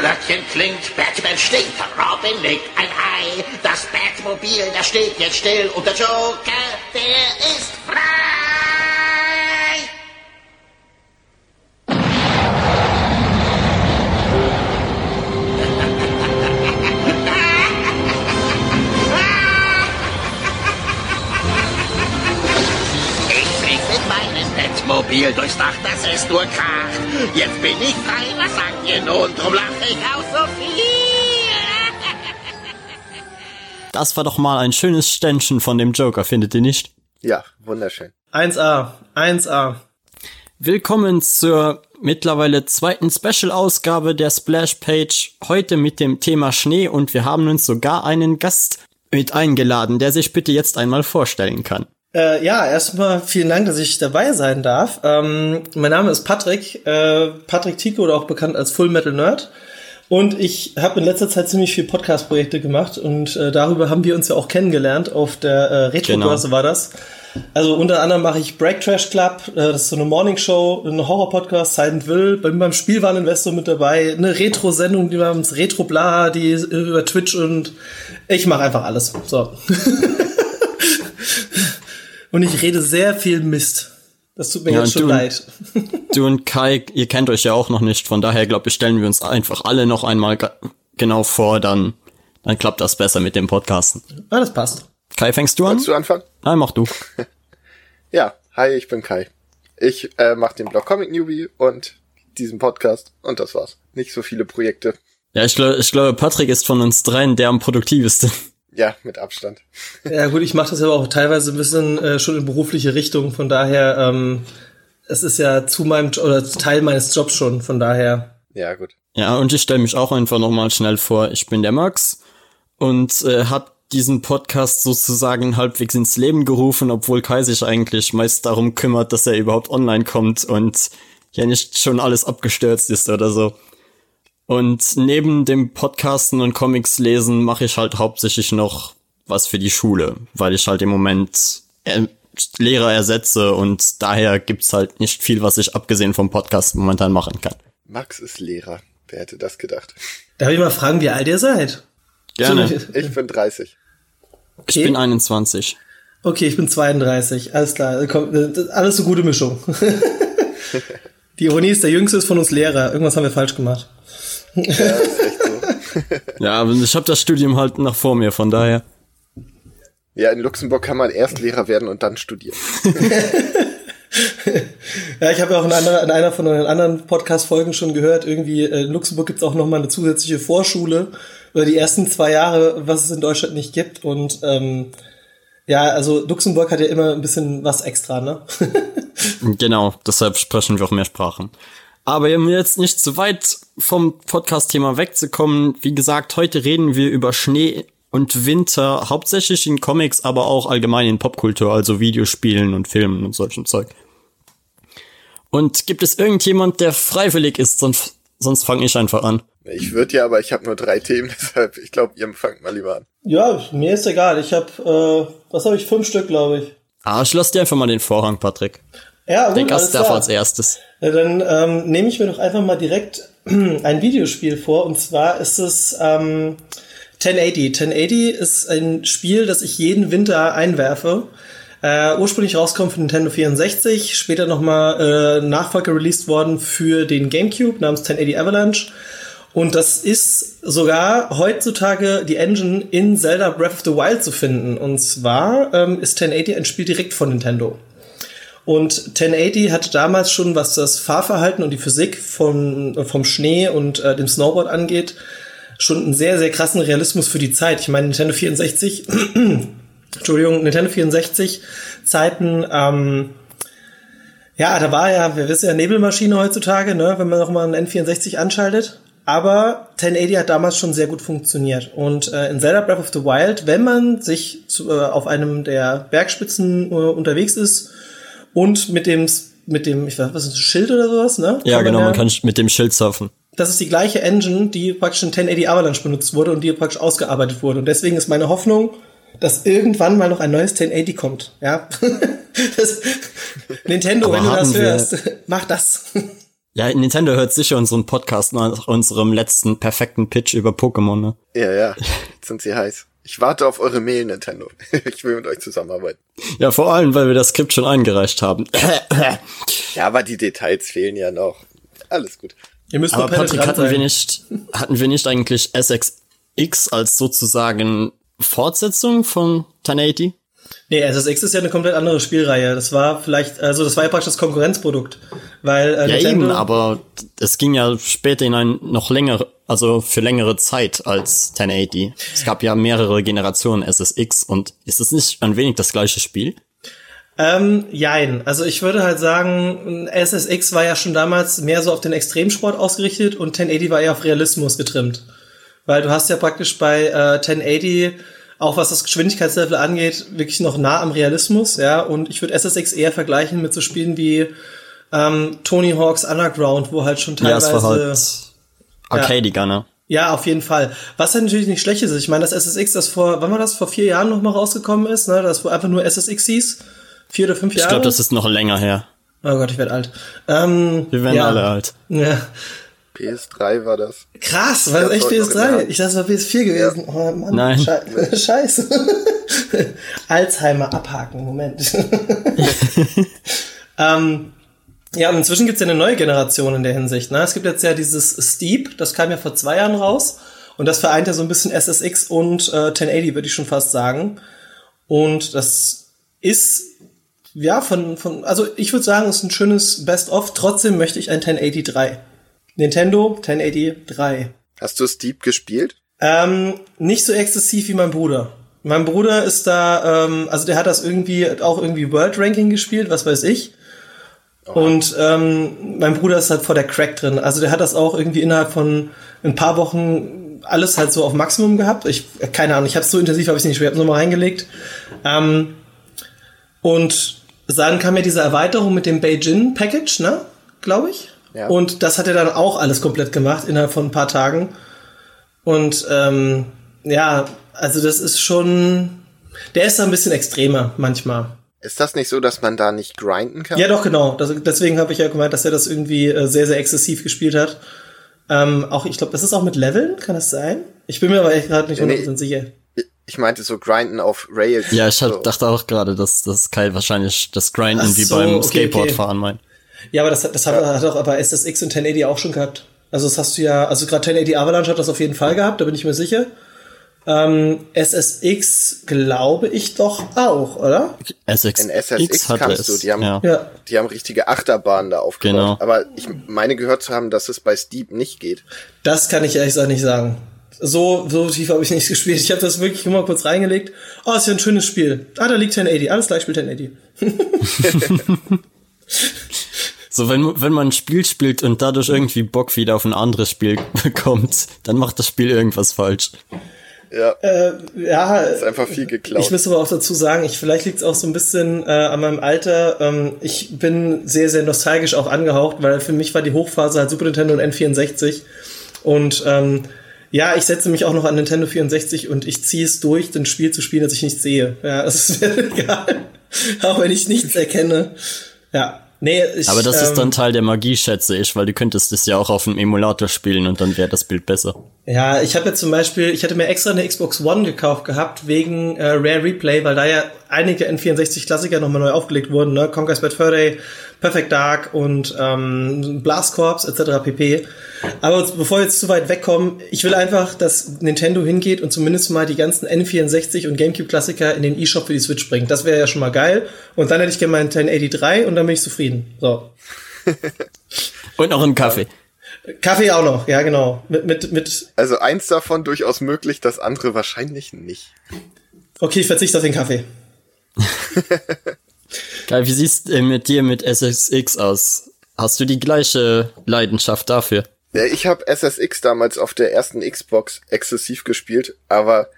Glöckchen klingt, Batman stinkt, Robin legt ein Ei. Das Batmobil, das steht jetzt still und der Joker, der ist frei. Dach, dass es nur kracht. Jetzt bin ich frei, was sagt ihr nun? Drum lache ich auch so viel. Das war doch mal ein schönes Ständchen von dem Joker, findet ihr nicht? Ja, wunderschön. 1A, 1A. Willkommen zur mittlerweile zweiten Special-Ausgabe der Splash-Page. Heute mit dem Thema Schnee und wir haben uns sogar einen Gast mit eingeladen, der sich bitte jetzt einmal vorstellen kann. Äh, ja, erstmal vielen Dank, dass ich dabei sein darf. Ähm, mein Name ist Patrick, äh, Patrick Tico oder auch bekannt als Full Metal Nerd. Und ich habe in letzter Zeit ziemlich viel Podcast-Projekte gemacht und äh, darüber haben wir uns ja auch kennengelernt. Auf der äh, Retro-Börse Genau. war das. Also unter anderem mache ich Break Trash Club, äh, das ist so eine Morning-Show, eine Horror-Podcast, Silent Will, beim, beim Spielwareninvestor mit dabei, eine Retro-Sendung, die namens Retro Bla, die über Twitch und ich mache einfach alles. So. und ich rede sehr viel Mist. Das tut mir Ja, jetzt schon du- leid. Du und Kai, ihr kennt euch ja auch noch nicht, von daher glaube ich, stellen wir uns einfach alle noch einmal genau vor, dann, dann klappt das besser mit dem Podcasten. Ah, das passt. Kai, fängst du an? Willst du anfangen? Nein, mach du. Ja, hi, ich bin Kai. Ich äh, mache den Blog Comic Newbie und diesen Podcast und das war's. Nicht so viele Projekte. Ja, ich glaube, ich glaube, Patrick ist von uns dreien der am produktiveste. Ja, mit Abstand. Ja gut, ich mache das aber auch teilweise ein bisschen äh, schon in berufliche Richtung, von daher, ähm, es ist ja zu meinem oder Teil meines Jobs schon, von daher. Ja, gut. Ja, und ich stelle mich auch einfach nochmal schnell vor. Ich bin der Max und äh, hab diesen Podcast sozusagen halbwegs ins Leben gerufen, obwohl Kai sich eigentlich meist darum kümmert, dass er überhaupt online kommt und ja nicht schon alles abgestürzt ist oder so. Und neben dem Podcasten und Comics lesen mache ich halt hauptsächlich noch was für die Schule, weil ich halt im Moment äh, Lehrer ersetze und daher gibt's halt nicht viel, was ich abgesehen vom Podcast momentan machen kann. Max ist Lehrer. Wer hätte das gedacht? Darf ich mal fragen, wie alt ihr seid? Gerne. So, Ich bin 30. okay. Ich bin 21. okay, ich bin 32. Alles klar, ist alles eine gute Mischung. Die Ironie ist, der Jüngste ist von uns Lehrer. Irgendwas haben wir falsch gemacht. Ja, ist echt so. Ja, aber ich habe das Studium halt noch vor mir, von daher. Ja, in Luxemburg kann man erst Lehrer werden und dann studieren. Ja, ich habe ja auch in einer, in einer von euren anderen Podcast-Folgen schon gehört, irgendwie äh, in Luxemburg gibt's auch noch mal eine zusätzliche Vorschule über die ersten zwei Jahre, was es in Deutschland nicht gibt. Und ähm, ja, also Luxemburg hat ja immer ein bisschen was extra, ne? Genau, deshalb sprechen wir auch mehr Sprachen. Aber um jetzt nicht zu weit vom Podcast-Thema wegzukommen, wie gesagt, heute reden wir über Schnee und Winter, hauptsächlich in Comics, aber auch allgemein in Popkultur, also Videospielen und Filmen und solchen Zeug. Und gibt es irgendjemand, der freiwillig ist, sonst, sonst fange ich einfach an. Ich würde ja, aber ich habe nur drei Themen, deshalb, ich glaube, ihr fangt mal lieber an. ja, mir ist egal. Ich habe, äh, was habe ich? Fünf Stück, glaube ich. Ah, ich lass dir einfach mal den Vorrang, Patrick. Ja, gut, Der Gast darf klar. als erstes. Ja, dann ähm, nehme ich mir doch einfach mal direkt ein Videospiel vor. Und zwar ist es ähm, 1080. 1080 ist ein Spiel, das ich jeden Winter einwerfe. Äh, ursprünglich rauskommt für Nintendo 64, später nochmal äh, Nachfolger released worden für den GameCube namens 1080 Avalanche. Und das ist sogar heutzutage die Engine in Zelda Breath of the Wild zu finden. Und zwar ähm, ist 1080 ein Spiel direkt von Nintendo. Und 1080 hatte damals schon, was das Fahrverhalten und die Physik vom, vom Schnee und äh, dem Snowboard angeht, schon einen sehr, sehr krassen Realismus für die Zeit. Ich meine, Nintendo 64, Entschuldigung, Nintendo 64 Zeiten, ähm, ja, da war ja, wir wissen ja, Nebelmaschine heutzutage, ne, wenn man noch mal einen N64 anschaltet. Aber 1080 hat damals schon sehr gut funktioniert. Und äh, in Zelda Breath of the Wild, wenn man sich zu, äh, auf einem der Bergspitzen äh, unterwegs ist und mit dem, mit dem, ich weiß, was ist das, Schild oder sowas, ne? Ja, Kann genau, ja- man kann mit dem Schild surfen. das ist die gleiche Engine, die praktisch in 1080 Avalanche benutzt wurde und die praktisch ausgearbeitet wurde. Und deswegen ist meine Hoffnung, dass irgendwann mal noch ein neues 1080 kommt. Ja, das, Nintendo, Aber wenn du das hörst, mach das. Ja, Nintendo hört sicher unseren Podcast nach unserem letzten perfekten Pitch über Pokémon, ne? Ja, ja. Jetzt sind sie heiß. Ich warte auf eure Mail, Nintendo. Ich will mit euch zusammenarbeiten. Ja, vor allem, weil wir das Skript schon eingereicht haben. Ja, aber die Details fehlen ja noch. Alles gut. Ihr müsst Aber Patrick, hatten wir nicht, hatten wir nicht eigentlich SXX als sozusagen Fortsetzung von 1080? Nee, SSX ist ja eine komplett andere Spielreihe. Das war vielleicht, also das war ja praktisch das Konkurrenzprodukt. Weil äh, Ja, Nintendo, eben, aber es ging ja später in ein noch länger, also für längere Zeit als 1080. Es gab ja mehrere Generationen SSX und ist es nicht ein wenig das gleiche Spiel? Ähm, jein. Also ich würde halt sagen, SSX war ja schon damals mehr so auf den Extremsport ausgerichtet und 1080 war eher auf Realismus getrimmt. Weil du hast ja praktisch bei äh, 1080 auch was das Geschwindigkeitslevel angeht, wirklich noch nah am Realismus, ja. Und ich würde SSX eher vergleichen mit so Spielen wie ähm, Tony Hawk's Underground, wo halt schon Ja, teilweise es war halt arcadiger, ne? Ja, auf jeden Fall. Was halt natürlich nicht schlecht ist, ich meine, das SSX, das vor, wann war das, vor vier Jahren noch mal rausgekommen ist, ne, das wo einfach nur SSX hieß, vier oder fünf Ich Jahre. glaube, das ist noch länger her. oh Gott, ich werde alt. Ähm, Wir werden ja. alle alt. Ja. PS3 war das. Krass, war das Ja, echt das war PS3? original. Ich dachte, es war PS4 gewesen. Oh Mann, Nein. Schei Scheiße. Alzheimer abhaken, Moment. ähm, ja, und inzwischen gibt's ja eine neue Generation in der Hinsicht. Ne? Es gibt jetzt ja dieses Steep, das kam ja vor zwei Jahren raus. Und das vereint ja so ein bisschen SSX und äh, 1080, würde ich schon fast sagen. Und das ist, ja, von, von also ich würde sagen, es ist ein schönes Best-of. Trotzdem möchte ich ein 1080 3. Nintendo 1080 3. Hast du Steep gespielt? Ähm, nicht so exzessiv wie mein Bruder. Mein Bruder ist da, ähm, also der hat das irgendwie auch irgendwie World Ranking gespielt, was weiß ich. Und ähm, mein Bruder ist halt vor der Crack drin. Also der hat das auch irgendwie innerhalb von ein paar Wochen alles halt so auf Maximum gehabt. Ich keine Ahnung, ich habe so intensiv habe ich nicht, ich habe es nochmal reingelegt. Ähm, und dann kam ja diese Erweiterung mit dem Beijing Package, ne, glaube ich. Ja. Und das hat er dann auch alles komplett gemacht innerhalb von ein paar Tagen. Und ähm, ja, also das ist schon, der ist da ein bisschen extremer manchmal. Ist das nicht so, dass man da nicht grinden kann? Ja, doch, genau. Das, deswegen habe ich ja gemeint, dass er das irgendwie äh, sehr, sehr exzessiv gespielt hat. Ähm, auch, ich glaube, das ist auch mit Leveln, kann das sein? Ich bin mir aber echt gerade nicht Nee, 100% sicher. Ich meinte so grinden auf Rails. Ja, ich hab, so. dachte auch gerade, dass das Kai wahrscheinlich das Grinden Ach wie so, beim okay, Skateboardfahren meint. Ja, aber das, hat- das hat, hat auch aber SSX und 1080 auch schon gehabt. Also das hast du ja, also gerade 1080 Avalanche hat das auf jeden Fall gehabt, da bin ich mir sicher. Ähm, SSX glaube ich doch auch, oder? SXX In SSX hatte kannst es. du, die haben, ja. Ja. die haben richtige Achterbahnen da aufgebaut. Genau. Aber ich meine gehört zu haben, dass es bei Steep nicht geht. Das kann ich ehrlich gesagt nicht sagen. So, so tief habe ich nicht gespielt. Ich habe das wirklich immer kurz reingelegt. Oh, ist ja ein schönes Spiel. Ah, da liegt 1080. Alles gleich spielt 1080. So, wenn, wenn man ein Spiel spielt und dadurch irgendwie Bock wieder auf ein anderes Spiel bekommt, dann macht das Spiel irgendwas falsch. Ja, Ja, ist einfach viel geklaut. Ich muss aber auch dazu sagen, ich vielleicht liegt es auch so ein bisschen äh, an meinem Alter. Ähm, ich bin sehr, sehr nostalgisch auch angehaucht, weil für mich war die Hochphase halt Super Nintendo und N64. Und ähm, ja, ich setze mich auch noch an Nintendo 64 und ich ziehe es durch, ein Spiel zu spielen, das ich nicht sehe. Ja, es ist mir egal. auch wenn ich nichts erkenne. Ja. Nee, ich, Aber das ist ähm, dann Teil der Magie, schätze ich, weil du könntest es ja auch auf dem Emulator spielen und dann wäre das Bild besser. Ja, ich habe jetzt zum Beispiel, ich hatte mir extra eine Xbox One gekauft gehabt wegen äh, Rare Replay, weil da ja einige N64-Klassiker nochmal neu aufgelegt wurden, ne? Conquest Bad Fur Day, Perfect Dark und ähm, Blast Corps etc. pp. Aber bevor wir jetzt zu weit wegkommen, ich will einfach, dass Nintendo hingeht und zumindest mal die ganzen N64 und GameCube-Klassiker in den eShop für die Switch bringt. Das wäre ja schon mal geil. Und dann hätte ich gerne meinen 1083 und dann bin ich zufrieden. So. Und noch einen Kaffee. Kaffee auch noch, ja genau. Mit, mit, mit, Also eins davon durchaus möglich, das andere wahrscheinlich nicht. okay, ich verzichte auf den Kaffee. Geil, wie siehst äh, mit dir mit SSX aus? Hast du die gleiche Leidenschaft dafür? Ja, ich habe SSX damals auf der ersten Xbox exzessiv gespielt, aber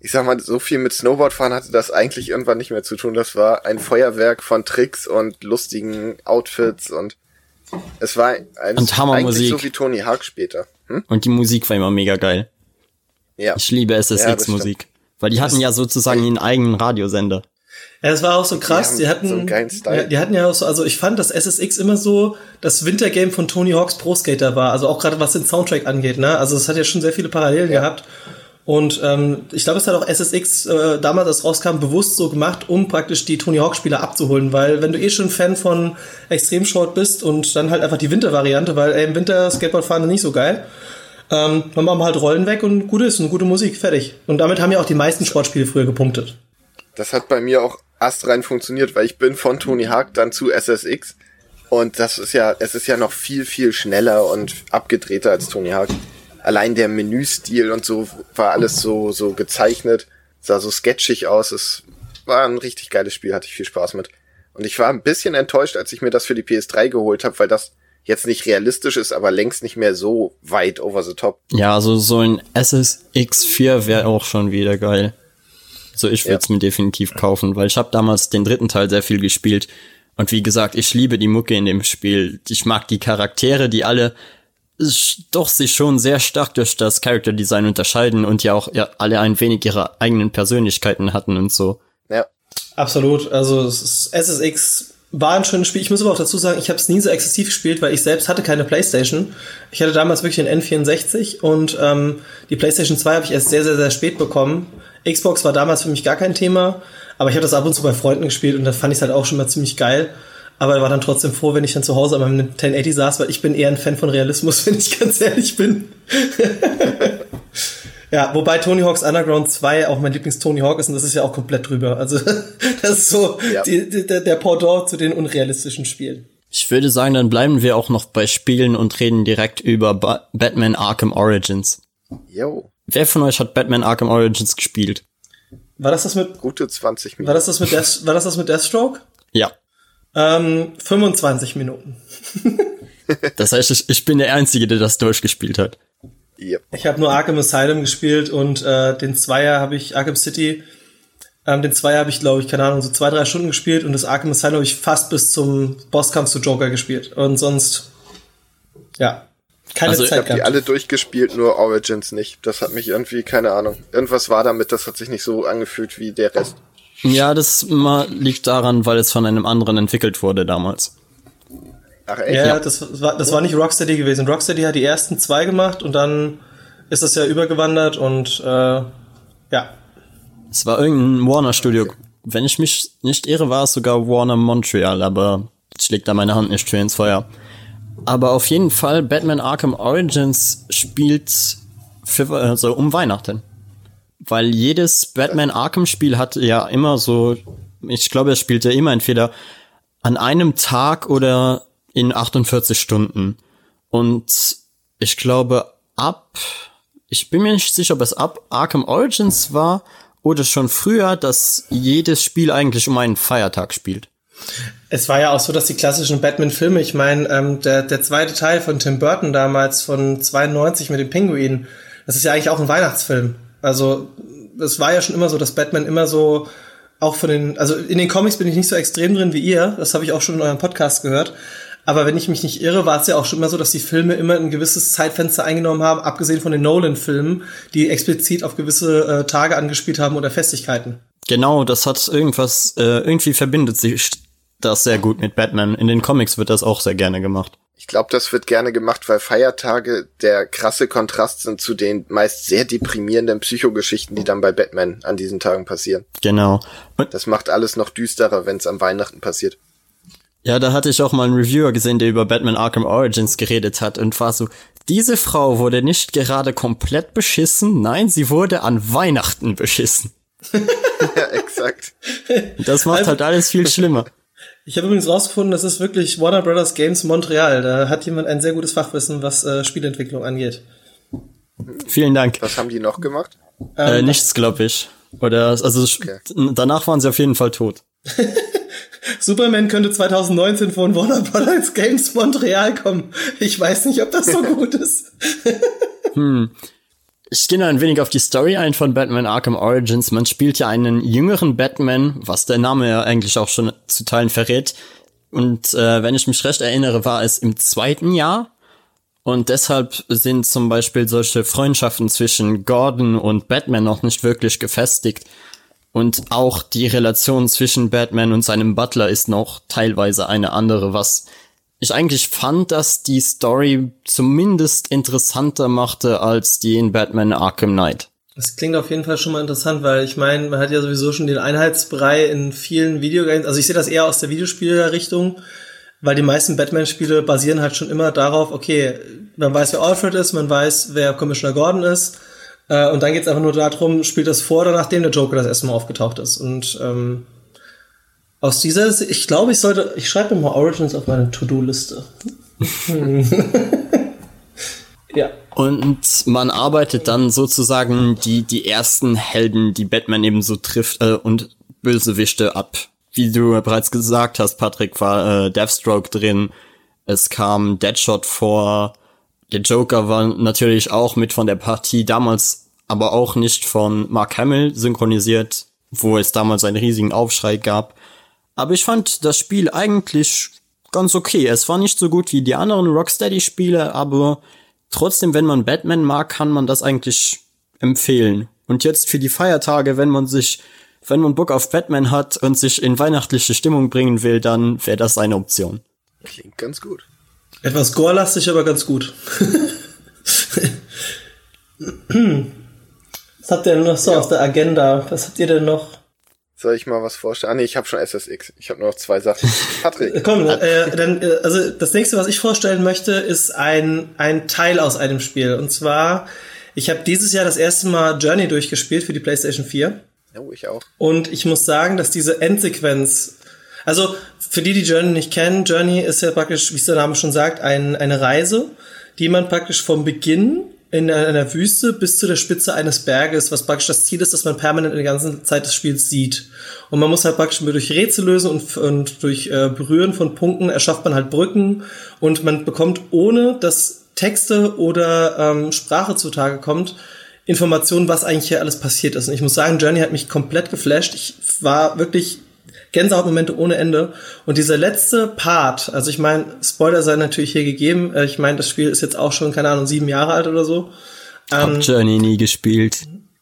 ich sag mal, so viel mit Snowboardfahren hatte das eigentlich irgendwann nicht mehr zu tun. Das war ein Feuerwerk von Tricks und lustigen Outfits und es war ein, Und eigentlich so wie Tony Hawk später. Hm? Und die Musik war immer mega geil. Ja. Ich liebe Ja, SSX-Musik. Weil die hatten ja sozusagen ihren eigenen Radiosender. Ja, das war auch so krass. haben Die, hatten, so einen geilen Style. Ja, die hatten ja auch so, also ich fand, dass SSX immer so das Wintergame von Tony Hawk's Pro Skater war. Also auch gerade was den Soundtrack angeht, ne? Also es hat ja schon sehr viele Parallelen Ja. gehabt. Und ähm, ich glaube, es hat auch SSX äh, damals, als rauskam, bewusst so gemacht, um praktisch die Tony Hawk-Spieler abzuholen. Weil wenn du eh schon Fan von Extremshort bist und dann halt einfach die Wintervariante, weil ey, im Winter Skateboard fahren ist nicht so geil, ähm, dann machen wir halt Rollen weg und gut ist und gute Musik, fertig. Und damit haben ja auch die meisten Sportspiele früher gepunktet. Das hat bei mir auch astrein funktioniert, weil ich bin von Tony Hawk dann zu SSX. Und das ist ja, es ist ja noch viel, viel schneller und abgedrehter als Tony Hawk. Allein der Menüstil und so war alles so, so gezeichnet, sah so sketchig aus. Es war ein richtig geiles Spiel, hatte ich viel Spaß mit. Und ich war ein bisschen enttäuscht, als ich mir das für die PS3 geholt habe, weil das jetzt nicht realistisch ist, aber längst nicht mehr so weit over the top. Ja, also so ein SSX4 wäre auch schon wieder geil. So, ich würde es mir definitiv kaufen, weil ich habe damals den dritten Teil sehr viel gespielt. Und wie gesagt, ich liebe die Mucke in dem Spiel. Ich mag die Charaktere, die alle doch sich schon sehr stark durch das Character Design unterscheiden und ja auch ja, alle ein wenig ihre eigenen Persönlichkeiten hatten und so. Ja, Absolut. Also SSX war ein schönes Spiel. Ich muss aber auch dazu sagen, ich habe es nie so exzessiv gespielt, weil ich selbst hatte keine Playstation. Ich hatte damals wirklich den N64 und ähm, die Playstation 2 habe ich erst sehr, sehr, sehr spät bekommen. Xbox war damals für mich gar kein Thema, aber ich habe das ab und zu bei Freunden gespielt und da fand ich es halt auch schon mal ziemlich geil. Aber war dann trotzdem froh, wenn ich dann zu Hause an meinem 1080 saß, weil ich bin eher ein Fan von Realismus, wenn ich ganz ehrlich bin. Ja, wobei Tony Hawk's Underground 2 auch mein Lieblings-Tony Hawk ist und das ist ja auch komplett drüber. Also das ist so Ja. die, die, der Pendant zu den unrealistischen Spielen. Ich würde sagen, dann bleiben wir auch noch bei Spielen und reden direkt über ba Batman Arkham Origins. yo, Wer von euch hat Batman Arkham Origins gespielt? War das das mit, gute 20 war Minuten. das das mit, Death, war das das mit Deathstroke? Ja. Ähm, 25 Minuten. Das heißt, ich, ich bin der Einzige, der das durchgespielt hat. Yep. Ich habe nur Arkham Asylum gespielt und äh, den Zweier habe ich, Arkham City, ähm, den Zweier habe ich, glaube ich, keine Ahnung, so zwei, drei Stunden gespielt und das Arkham Asylum habe ich fast bis zum Bosskampf zu Joker gespielt. Und sonst, ja, keine Also ich Ich Zeit habe die gehabt. alle durchgespielt, nur Origins nicht. Das hat mich irgendwie, keine Ahnung. Irgendwas war damit, das hat sich nicht so angefühlt wie der Rest. Ja, das mal liegt daran, weil es von einem anderen entwickelt wurde damals. Ach echt? Ja, Das, war, das war nicht Rocksteady gewesen. Rocksteady hat die ersten zwei gemacht und dann ist das ja übergewandert und äh, ja. Es war irgendein Warner Studio. Wenn ich mich nicht irre, war es sogar Warner Montreal, aber ich leg da meine Hand nicht für ins Feuer. Aber auf jeden Fall, Batman Arkham Origins spielt für, also um Weihnachten. Weil jedes Batman Arkham Spiel hat ja immer so, ich glaube, es spielt ja immer entweder an einem Tag oder in 48 Stunden. Und ich glaube, ab, ich bin mir nicht sicher, ob es ab Arkham Origins war oder schon früher, dass jedes Spiel eigentlich um einen Feiertag spielt. Es war ja auch so, dass die klassischen Batman-Filme, ich meine, ähm, der, der zweite Teil von Tim Burton damals von 92 mit dem Pinguin, das ist ja eigentlich auch ein Weihnachtsfilm. Also es war ja schon immer so, dass Batman immer so auch von den, also in den Comics bin ich nicht so extrem drin wie ihr, das habe ich auch schon in eurem Podcast gehört. Aber wenn ich mich nicht irre, war es ja auch schon immer so, dass die Filme immer ein gewisses Zeitfenster eingenommen haben, abgesehen von den Nolan-Filmen, die explizit auf gewisse äh, Tage angespielt haben oder Festigkeiten. Genau, das hat irgendwas, äh, irgendwie verbindet sich das sehr gut mit Batman. In den Comics wird das auch sehr gerne gemacht. Ich glaube, das wird gerne gemacht, weil Feiertage der krasse Kontrast sind zu den meist sehr deprimierenden Psychogeschichten, die dann bei Batman an diesen Tagen passieren. Genau. Und Das macht alles noch düsterer, wenn es am Weihnachten passiert. ja, da hatte ich auch mal einen Reviewer gesehen, der über Batman Arkham Origins geredet hat und war so, diese Frau wurde nicht gerade komplett beschissen, nein, sie wurde an Weihnachten beschissen. ja, exakt. Das macht Also- halt alles viel schlimmer. Ich habe übrigens rausgefunden, das ist wirklich Warner Brothers Games Montreal. Da hat jemand ein sehr gutes Fachwissen, was äh, Spielentwicklung angeht. Vielen Dank. Was haben die noch gemacht? Äh, Ähm, nichts, glaube ich. Oder, also, Okay. danach waren sie auf jeden Fall tot. Superman könnte 2019 von Warner Brothers Games Montreal kommen. Ich weiß nicht, ob das so gut ist. Ich gehe noch ein wenig auf die Story ein von Batman Arkham Origins. Man spielt ja einen jüngeren Batman, was der Name ja eigentlich auch schon zu Teilen verrät. Und äh, wenn ich mich recht erinnere, war es im zweiten Jahr. Und deshalb sind zum Beispiel solche Freundschaften zwischen Gordon und Batman noch nicht wirklich gefestigt. Und auch die Relation zwischen Batman und seinem Butler ist noch teilweise eine andere, was ich eigentlich fand, dass die Story zumindest interessanter machte als die in Batman Arkham Knight. Das klingt auf jeden Fall schon mal interessant, weil ich meine, man hat ja sowieso schon den Einheitsbrei in vielen Videogames. Also ich sehe das eher aus der Videospielrichtung, weil die meisten Batman-Spiele basieren halt schon immer darauf, okay, man weiß, wer Alfred ist, man weiß, wer Commissioner Gordon ist. Äh, und dann geht es einfach nur darum, spielt das vor oder nachdem der Joker das erste Mal aufgetaucht ist. Und ähm, aus dieser, ich glaube, ich sollte, ich schreibe mal Origins auf meine To-Do-Liste. ja. Und man arbeitet dann sozusagen die, die ersten Helden, die Batman eben so trifft, äh, und Bösewichte ab. Wie du bereits gesagt hast, Patrick, war äh, Deathstroke drin. Es kam Deadshot vor. Der Joker war natürlich auch mit von der Partie, damals aber auch nicht von Mark Hamill synchronisiert, wo es damals einen riesigen Aufschrei gab. Aber ich fand das Spiel eigentlich ganz okay. Es war nicht so gut wie die anderen Rocksteady-Spiele, aber trotzdem, wenn man Batman mag, kann man das eigentlich empfehlen. Und jetzt für die Feiertage, wenn man sich, wenn man Bock auf Batman hat und sich in weihnachtliche Stimmung bringen will, dann wäre das eine Option. Klingt ganz gut. Etwas gorelastig, aber ganz gut. Was habt ihr denn noch so ja. auf der Agenda? Was habt ihr denn noch? Soll ich mal was vorstellen? Ah nee, ich habe schon SSX. Ich habe nur noch zwei Sachen. Patrick. Komm, äh, dann, äh, also das nächste, was ich vorstellen möchte, ist ein, ein Teil aus einem Spiel. Und zwar, ich habe dieses Jahr das erste Mal Journey durchgespielt für die PlayStation 4. Oh, ich auch. Und ich muss sagen, dass diese Endsequenz, also für die, die Journey nicht kennen, Journey ist ja praktisch, wie es der Name schon sagt, ein, eine Reise, die man praktisch vom Beginn in einer Wüste bis zu der Spitze eines Berges, was praktisch das Ziel ist, dass man permanent in der ganzen Zeit des Spiels sieht. Und man muss halt praktisch durch Rätsel lösen und, und durch äh, Berühren von Punkten erschafft man halt Brücken und man bekommt ohne dass Texte oder ähm, Sprache zutage kommt, Informationen, was eigentlich hier alles passiert ist. Und ich muss sagen, Journey hat mich komplett geflasht. Ich war wirklich Gänsehautmomente ohne Ende. Und dieser letzte Part, also ich meine, Spoiler sei natürlich hier gegeben. Äh, ich meine, das Spiel ist jetzt auch schon, keine Ahnung, sieben Jahre alt oder so. Hab ähm, Journey nie gespielt.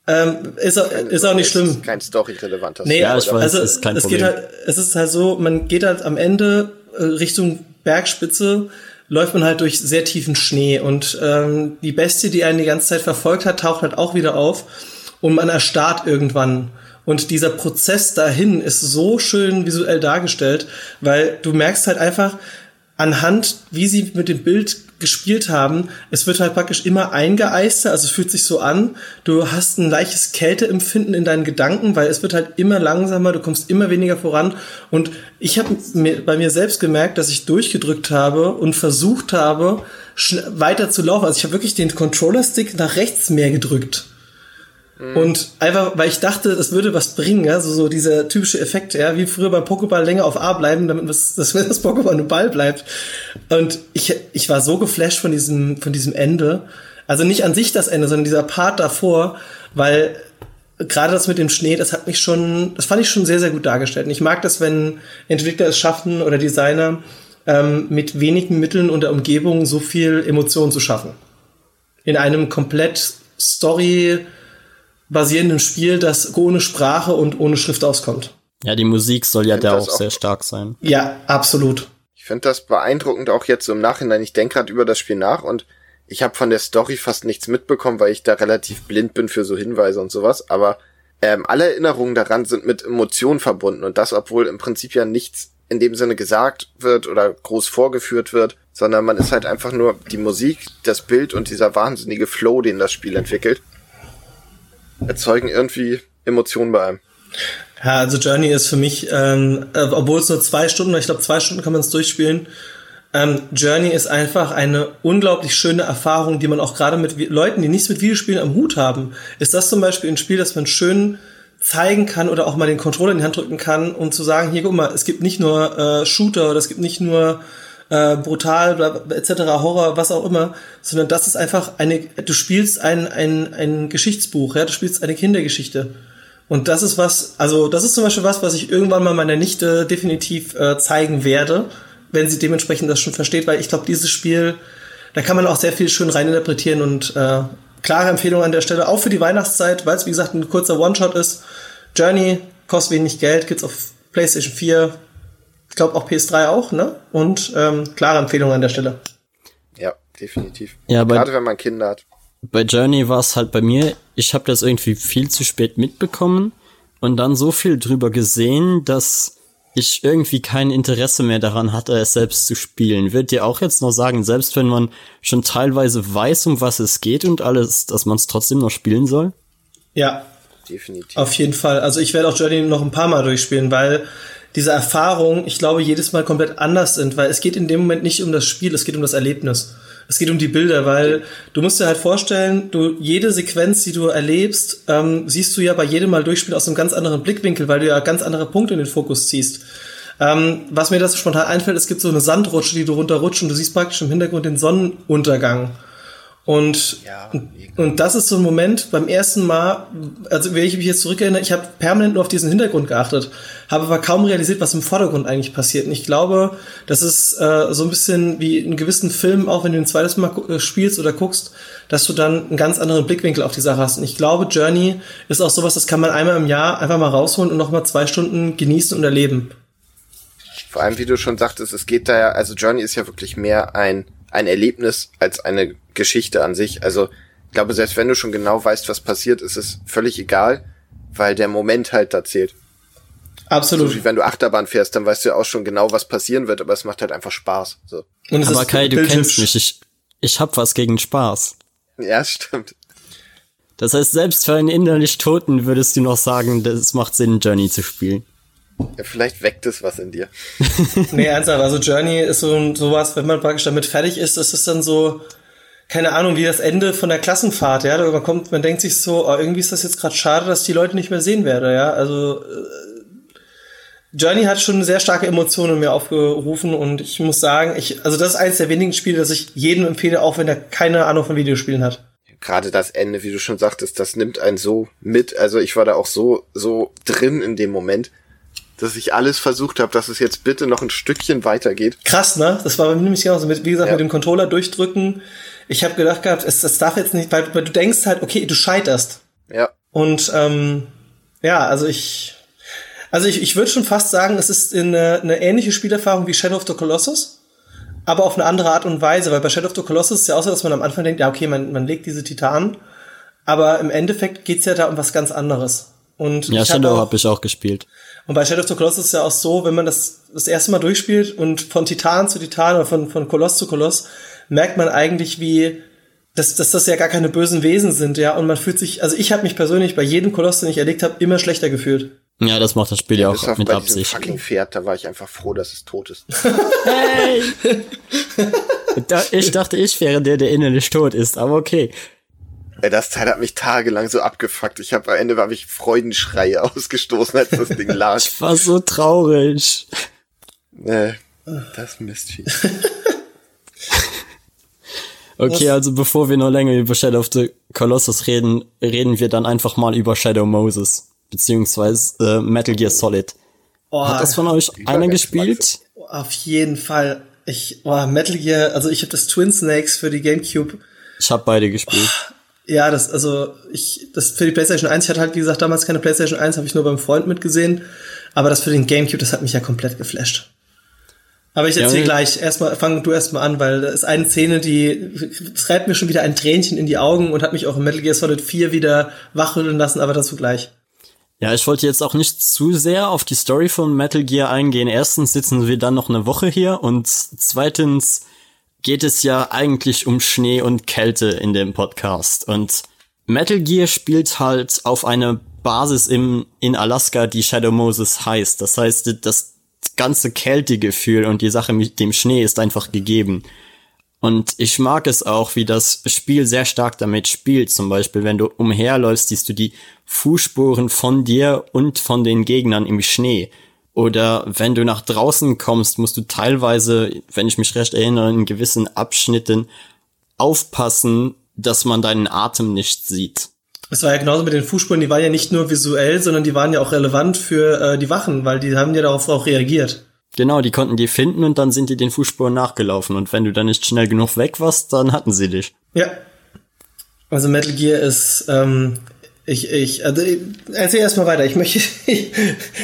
Ähm, ist, auch, ist auch nicht schlimm. Kein story-relevanter Nee, ja, ich weiß, also, ist kein es Problem. Geht halt, es ist halt so, man geht halt am Ende äh, Richtung Bergspitze, läuft man halt durch sehr tiefen Schnee und ähm, die Bestie, die einen die ganze Zeit verfolgt hat, taucht halt auch wieder auf und man erstarrt irgendwann. Und dieser Prozess dahin ist so schön visuell dargestellt, weil du merkst halt einfach anhand, wie sie mit dem Bild gespielt haben, es wird halt praktisch immer eingeeister, also es fühlt sich so an, du hast ein leichtes Kälteempfinden in deinen Gedanken, weil es wird halt immer langsamer, du kommst immer weniger voran und ich habe bei mir selbst gemerkt, dass ich durchgedrückt habe und versucht habe, weiter zu laufen. Also ich habe wirklich den Controller-Stick nach rechts mehr gedrückt. Und einfach, weil ich dachte, das würde was bringen, ja, so, so dieser typische Effekt, ja, wie früher beim Pokéball länger auf A bleiben, damit das, das, das Pokéball nur Ball bleibt. Und ich, ich war so geflasht von diesem, von diesem Ende. Also nicht an sich das Ende, sondern dieser Part davor, weil gerade das mit dem Schnee, das hat mich schon, das fand ich schon sehr, sehr gut dargestellt. Und ich mag das, wenn Entwickler es schaffen oder Designer, ähm, mit wenigen Mitteln und der Umgebung so viel Emotion zu schaffen. In einem komplett Story, basierenden Spiel, das ohne Sprache und ohne Schrift auskommt. Ja, die Musik soll ja da auch, auch sehr stark sein. Ja, absolut. Ich finde das beeindruckend auch jetzt so im Nachhinein. Ich denke gerade über das Spiel nach und ich habe von der Story fast nichts mitbekommen, weil ich da relativ blind bin für so Hinweise und sowas. Aber ähm, alle Erinnerungen daran sind mit Emotionen verbunden und das, obwohl im Prinzip ja nichts in dem Sinne gesagt wird oder groß vorgeführt wird, sondern man ist halt einfach nur die Musik, das Bild und dieser wahnsinnige Flow, den das Spiel entwickelt erzeugen irgendwie Emotionen bei einem. Ja, also Journey ist für mich, ähm, äh, obwohl es nur zwei Stunden, ich glaube zwei Stunden kann man es durchspielen. Ähm, Journey ist einfach eine unglaublich schöne Erfahrung, die man auch gerade mit Leuten, die nichts mit Videospielen am Hut haben, ist das zum Beispiel ein Spiel, das man schön zeigen kann oder auch mal den Controller in die Hand drücken kann, um zu sagen, hier guck mal, es gibt nicht nur äh, Shooter oder es gibt nicht nur äh, brutal, etc., Horror, was auch immer, sondern das ist einfach eine, du spielst ein, ein, ein Geschichtsbuch, ja, du spielst eine Kindergeschichte. Und das ist was, also das ist zum Beispiel was, was ich irgendwann mal meiner Nichte definitiv äh, zeigen werde, wenn sie dementsprechend das schon versteht, weil ich glaube, dieses Spiel da kann man auch sehr viel schön reininterpretieren und äh, klare Empfehlung an der Stelle, auch für die Weihnachtszeit, weil es wie gesagt ein kurzer One-Shot ist. Journey kostet wenig Geld, gibt's auf PlayStation 4, ich glaube auch PS3 auch, ne? Und ähm, klare Empfehlung an der Stelle. Ja, definitiv. Ja, Gerade wenn man Kinder hat. bei Journey war es halt bei mir, ich habe das irgendwie viel zu spät mitbekommen und dann so viel drüber gesehen, dass ich irgendwie kein Interesse mehr daran hatte, es selbst zu spielen. Würdet ihr auch jetzt noch sagen, selbst wenn man schon teilweise weiß, um was es geht und alles, dass man es trotzdem noch spielen soll? Ja, Definitiv. Auf jeden Fall. Also ich werde auch Journey noch ein paar Mal durchspielen, weil diese Erfahrungen, ich glaube, jedes Mal komplett anders sind, weil es geht in dem Moment nicht um das Spiel, es geht um das Erlebnis. Es geht um die Bilder, weil du musst dir halt vorstellen, du jede Sequenz, die du erlebst, ähm, siehst du ja bei jedem Mal durchspielen aus einem ganz anderen Blickwinkel, weil du ja ganz andere Punkte in den Fokus ziehst. Ähm, was mir das spontan einfällt, es gibt so eine Sandrutsche, die du runterrutscht und du siehst praktisch im Hintergrund den Sonnenuntergang. Und, Ja, und, das ist so ein Moment beim ersten Mal, also wenn ich mich jetzt zurückerinnere, ich habe permanent nur auf diesen Hintergrund geachtet, habe aber kaum realisiert, was im Vordergrund eigentlich passiert. Und ich glaube, das ist äh, so ein bisschen wie in gewissen Filmen, auch wenn du ein zweites Mal äh, spielst oder guckst, dass du dann einen ganz anderen Blickwinkel auf die Sache hast. Und ich glaube, Journey ist auch sowas, das kann man einmal im Jahr einfach mal rausholen und nochmal zwei Stunden genießen und erleben. Vor allem, wie du schon sagtest, es geht da ja, also Journey ist ja wirklich mehr ein, ein Erlebnis als eine Geschichte an sich. Also, ich glaube, selbst wenn du schon genau weißt, was passiert, ist es völlig egal, weil der Moment halt da zählt. So Absolut. wie wenn du Achterbahn fährst, dann weißt du ja auch schon genau, was passieren wird, aber es macht halt einfach Spaß. So. Und es Aber ist Kai, du kennst mich, ich, ich hab was gegen Spaß. Ja, stimmt. Das heißt, selbst für einen innerlich Toten würdest du noch sagen, es macht Sinn, Journey zu spielen. Ja, vielleicht weckt es was in dir. Nee, ernsthaft, also Journey ist so sowas, wenn man praktisch damit fertig ist, das ist dann so, keine Ahnung, wie das Ende von der Klassenfahrt, ja. Man kommt, man denkt sich so, oh, irgendwie ist das jetzt gerade schade, dass ich die Leute nicht mehr sehen werde, ja. Also äh, Journey hat schon sehr starke Emotionen in mir aufgerufen und ich muss sagen, ich, also das ist eines der wenigen Spiele, das ich jedem empfehle, auch wenn er keine Ahnung von Videospielen hat. Gerade das Ende, wie du schon sagtest, das nimmt einen so mit. Also ich war da auch so, so drin in dem Moment, dass ich alles versucht habe, dass es jetzt bitte noch ein Stückchen weitergeht. Krass, ne? Das war bei mir nämlich genauso. Mit, wie gesagt, Ja. mit dem Controller durchdrücken. Ich habe gedacht gehabt, es, das darf jetzt nicht, weil, weil du denkst halt, okay, du scheiterst. Ja, Und ähm, ja, also ich, also ich, ich würde schon fast sagen, es ist eine, eine ähnliche Spielerfahrung wie Shadow of the Colossus, aber auf eine andere Art und Weise, weil bei Shadow of the Colossus ist ja auch so, dass man am Anfang denkt, ja okay, man, man legt diese Titanen, aber im Endeffekt geht's ja da um was ganz anderes. Und Ja, ich hab Shadow habe ich auch gespielt. und bei Shadow of the Colossus ist es ja auch so, wenn man das das erste Mal durchspielt und von Titan zu Titan oder von, von Koloss zu Koloss, merkt man eigentlich, wie, dass, dass das ja gar keine bösen Wesen sind, ja. Und man fühlt sich, also ich habe mich persönlich bei jedem Koloss, den ich erlegt habe, immer schlechter gefühlt. Ja, das macht das Spiel ja bis auch mit Absicht. fucking Pferd, da war ich einfach froh, dass es tot ist. Hey! da, ich dachte, ich wäre der, der innerlich tot ist, aber okay. Ey, das Teil hat mich tagelang so abgefuckt. Ich habe am Ende habe ich Freudenschreie ausgestoßen, als das Ding lag. Ich war so traurig. äh, das Mistvieh. Okay, also bevor wir noch länger über Shadow of the Colossus reden, reden wir dann einfach mal über Shadow Moses. Beziehungsweise äh, Metal Gear Solid. Oh, Hat das von euch einer gespielt? auf jeden Fall. Ich, oh, Metal Gear, also ich habe das Twin Snakes für die GameCube Ich habe beide gespielt. Ja, das, also ich, das für die PlayStation 1, ich hatte halt, wie gesagt, damals keine PlayStation 1, habe ich nur beim Freund mitgesehen. Aber das für den GameCube, das hat mich ja komplett geflasht. Aber ich Ja, erzähle und- gleich, erstmal, fang du erstmal an, weil da ist eine Szene, die treibt mir schon wieder ein Tränchen in die Augen und hat mich auch in Metal Gear Solid 4 wieder wachrütteln lassen, aber dazu gleich. Ja, ich wollte jetzt auch nicht zu sehr auf die Story von Metal Gear eingehen. Erstens sitzen wir dann noch eine Woche hier und zweitens geht es ja eigentlich um Schnee und Kälte in dem Podcast. Und Metal Gear spielt halt auf eine Basis im, in Alaska, die Shadow Moses heißt. Das heißt, das ganze Kältegefühl und die Sache mit dem Schnee ist einfach gegeben. Und ich mag es auch, wie das Spiel sehr stark damit spielt. Zum Beispiel, wenn du umherläufst, siehst du die Fußspuren von dir und von den Gegnern im Schnee. Oder wenn du nach draußen kommst, musst du teilweise, wenn ich mich recht erinnere, in gewissen Abschnitten aufpassen, dass man deinen Atem nicht sieht. Es war ja genauso mit den Fußspuren, die waren ja nicht nur visuell, sondern die waren ja auch relevant für äh, die Wachen, weil die haben ja darauf auch reagiert. Genau, die konnten die finden und dann sind die den Fußspuren nachgelaufen. Und wenn du dann nicht schnell genug weg warst, dann hatten sie dich. Ja. Also Metal Gear ist, ähm, ich, ich, also ich, erzähl erstmal weiter. Ich möchte, ich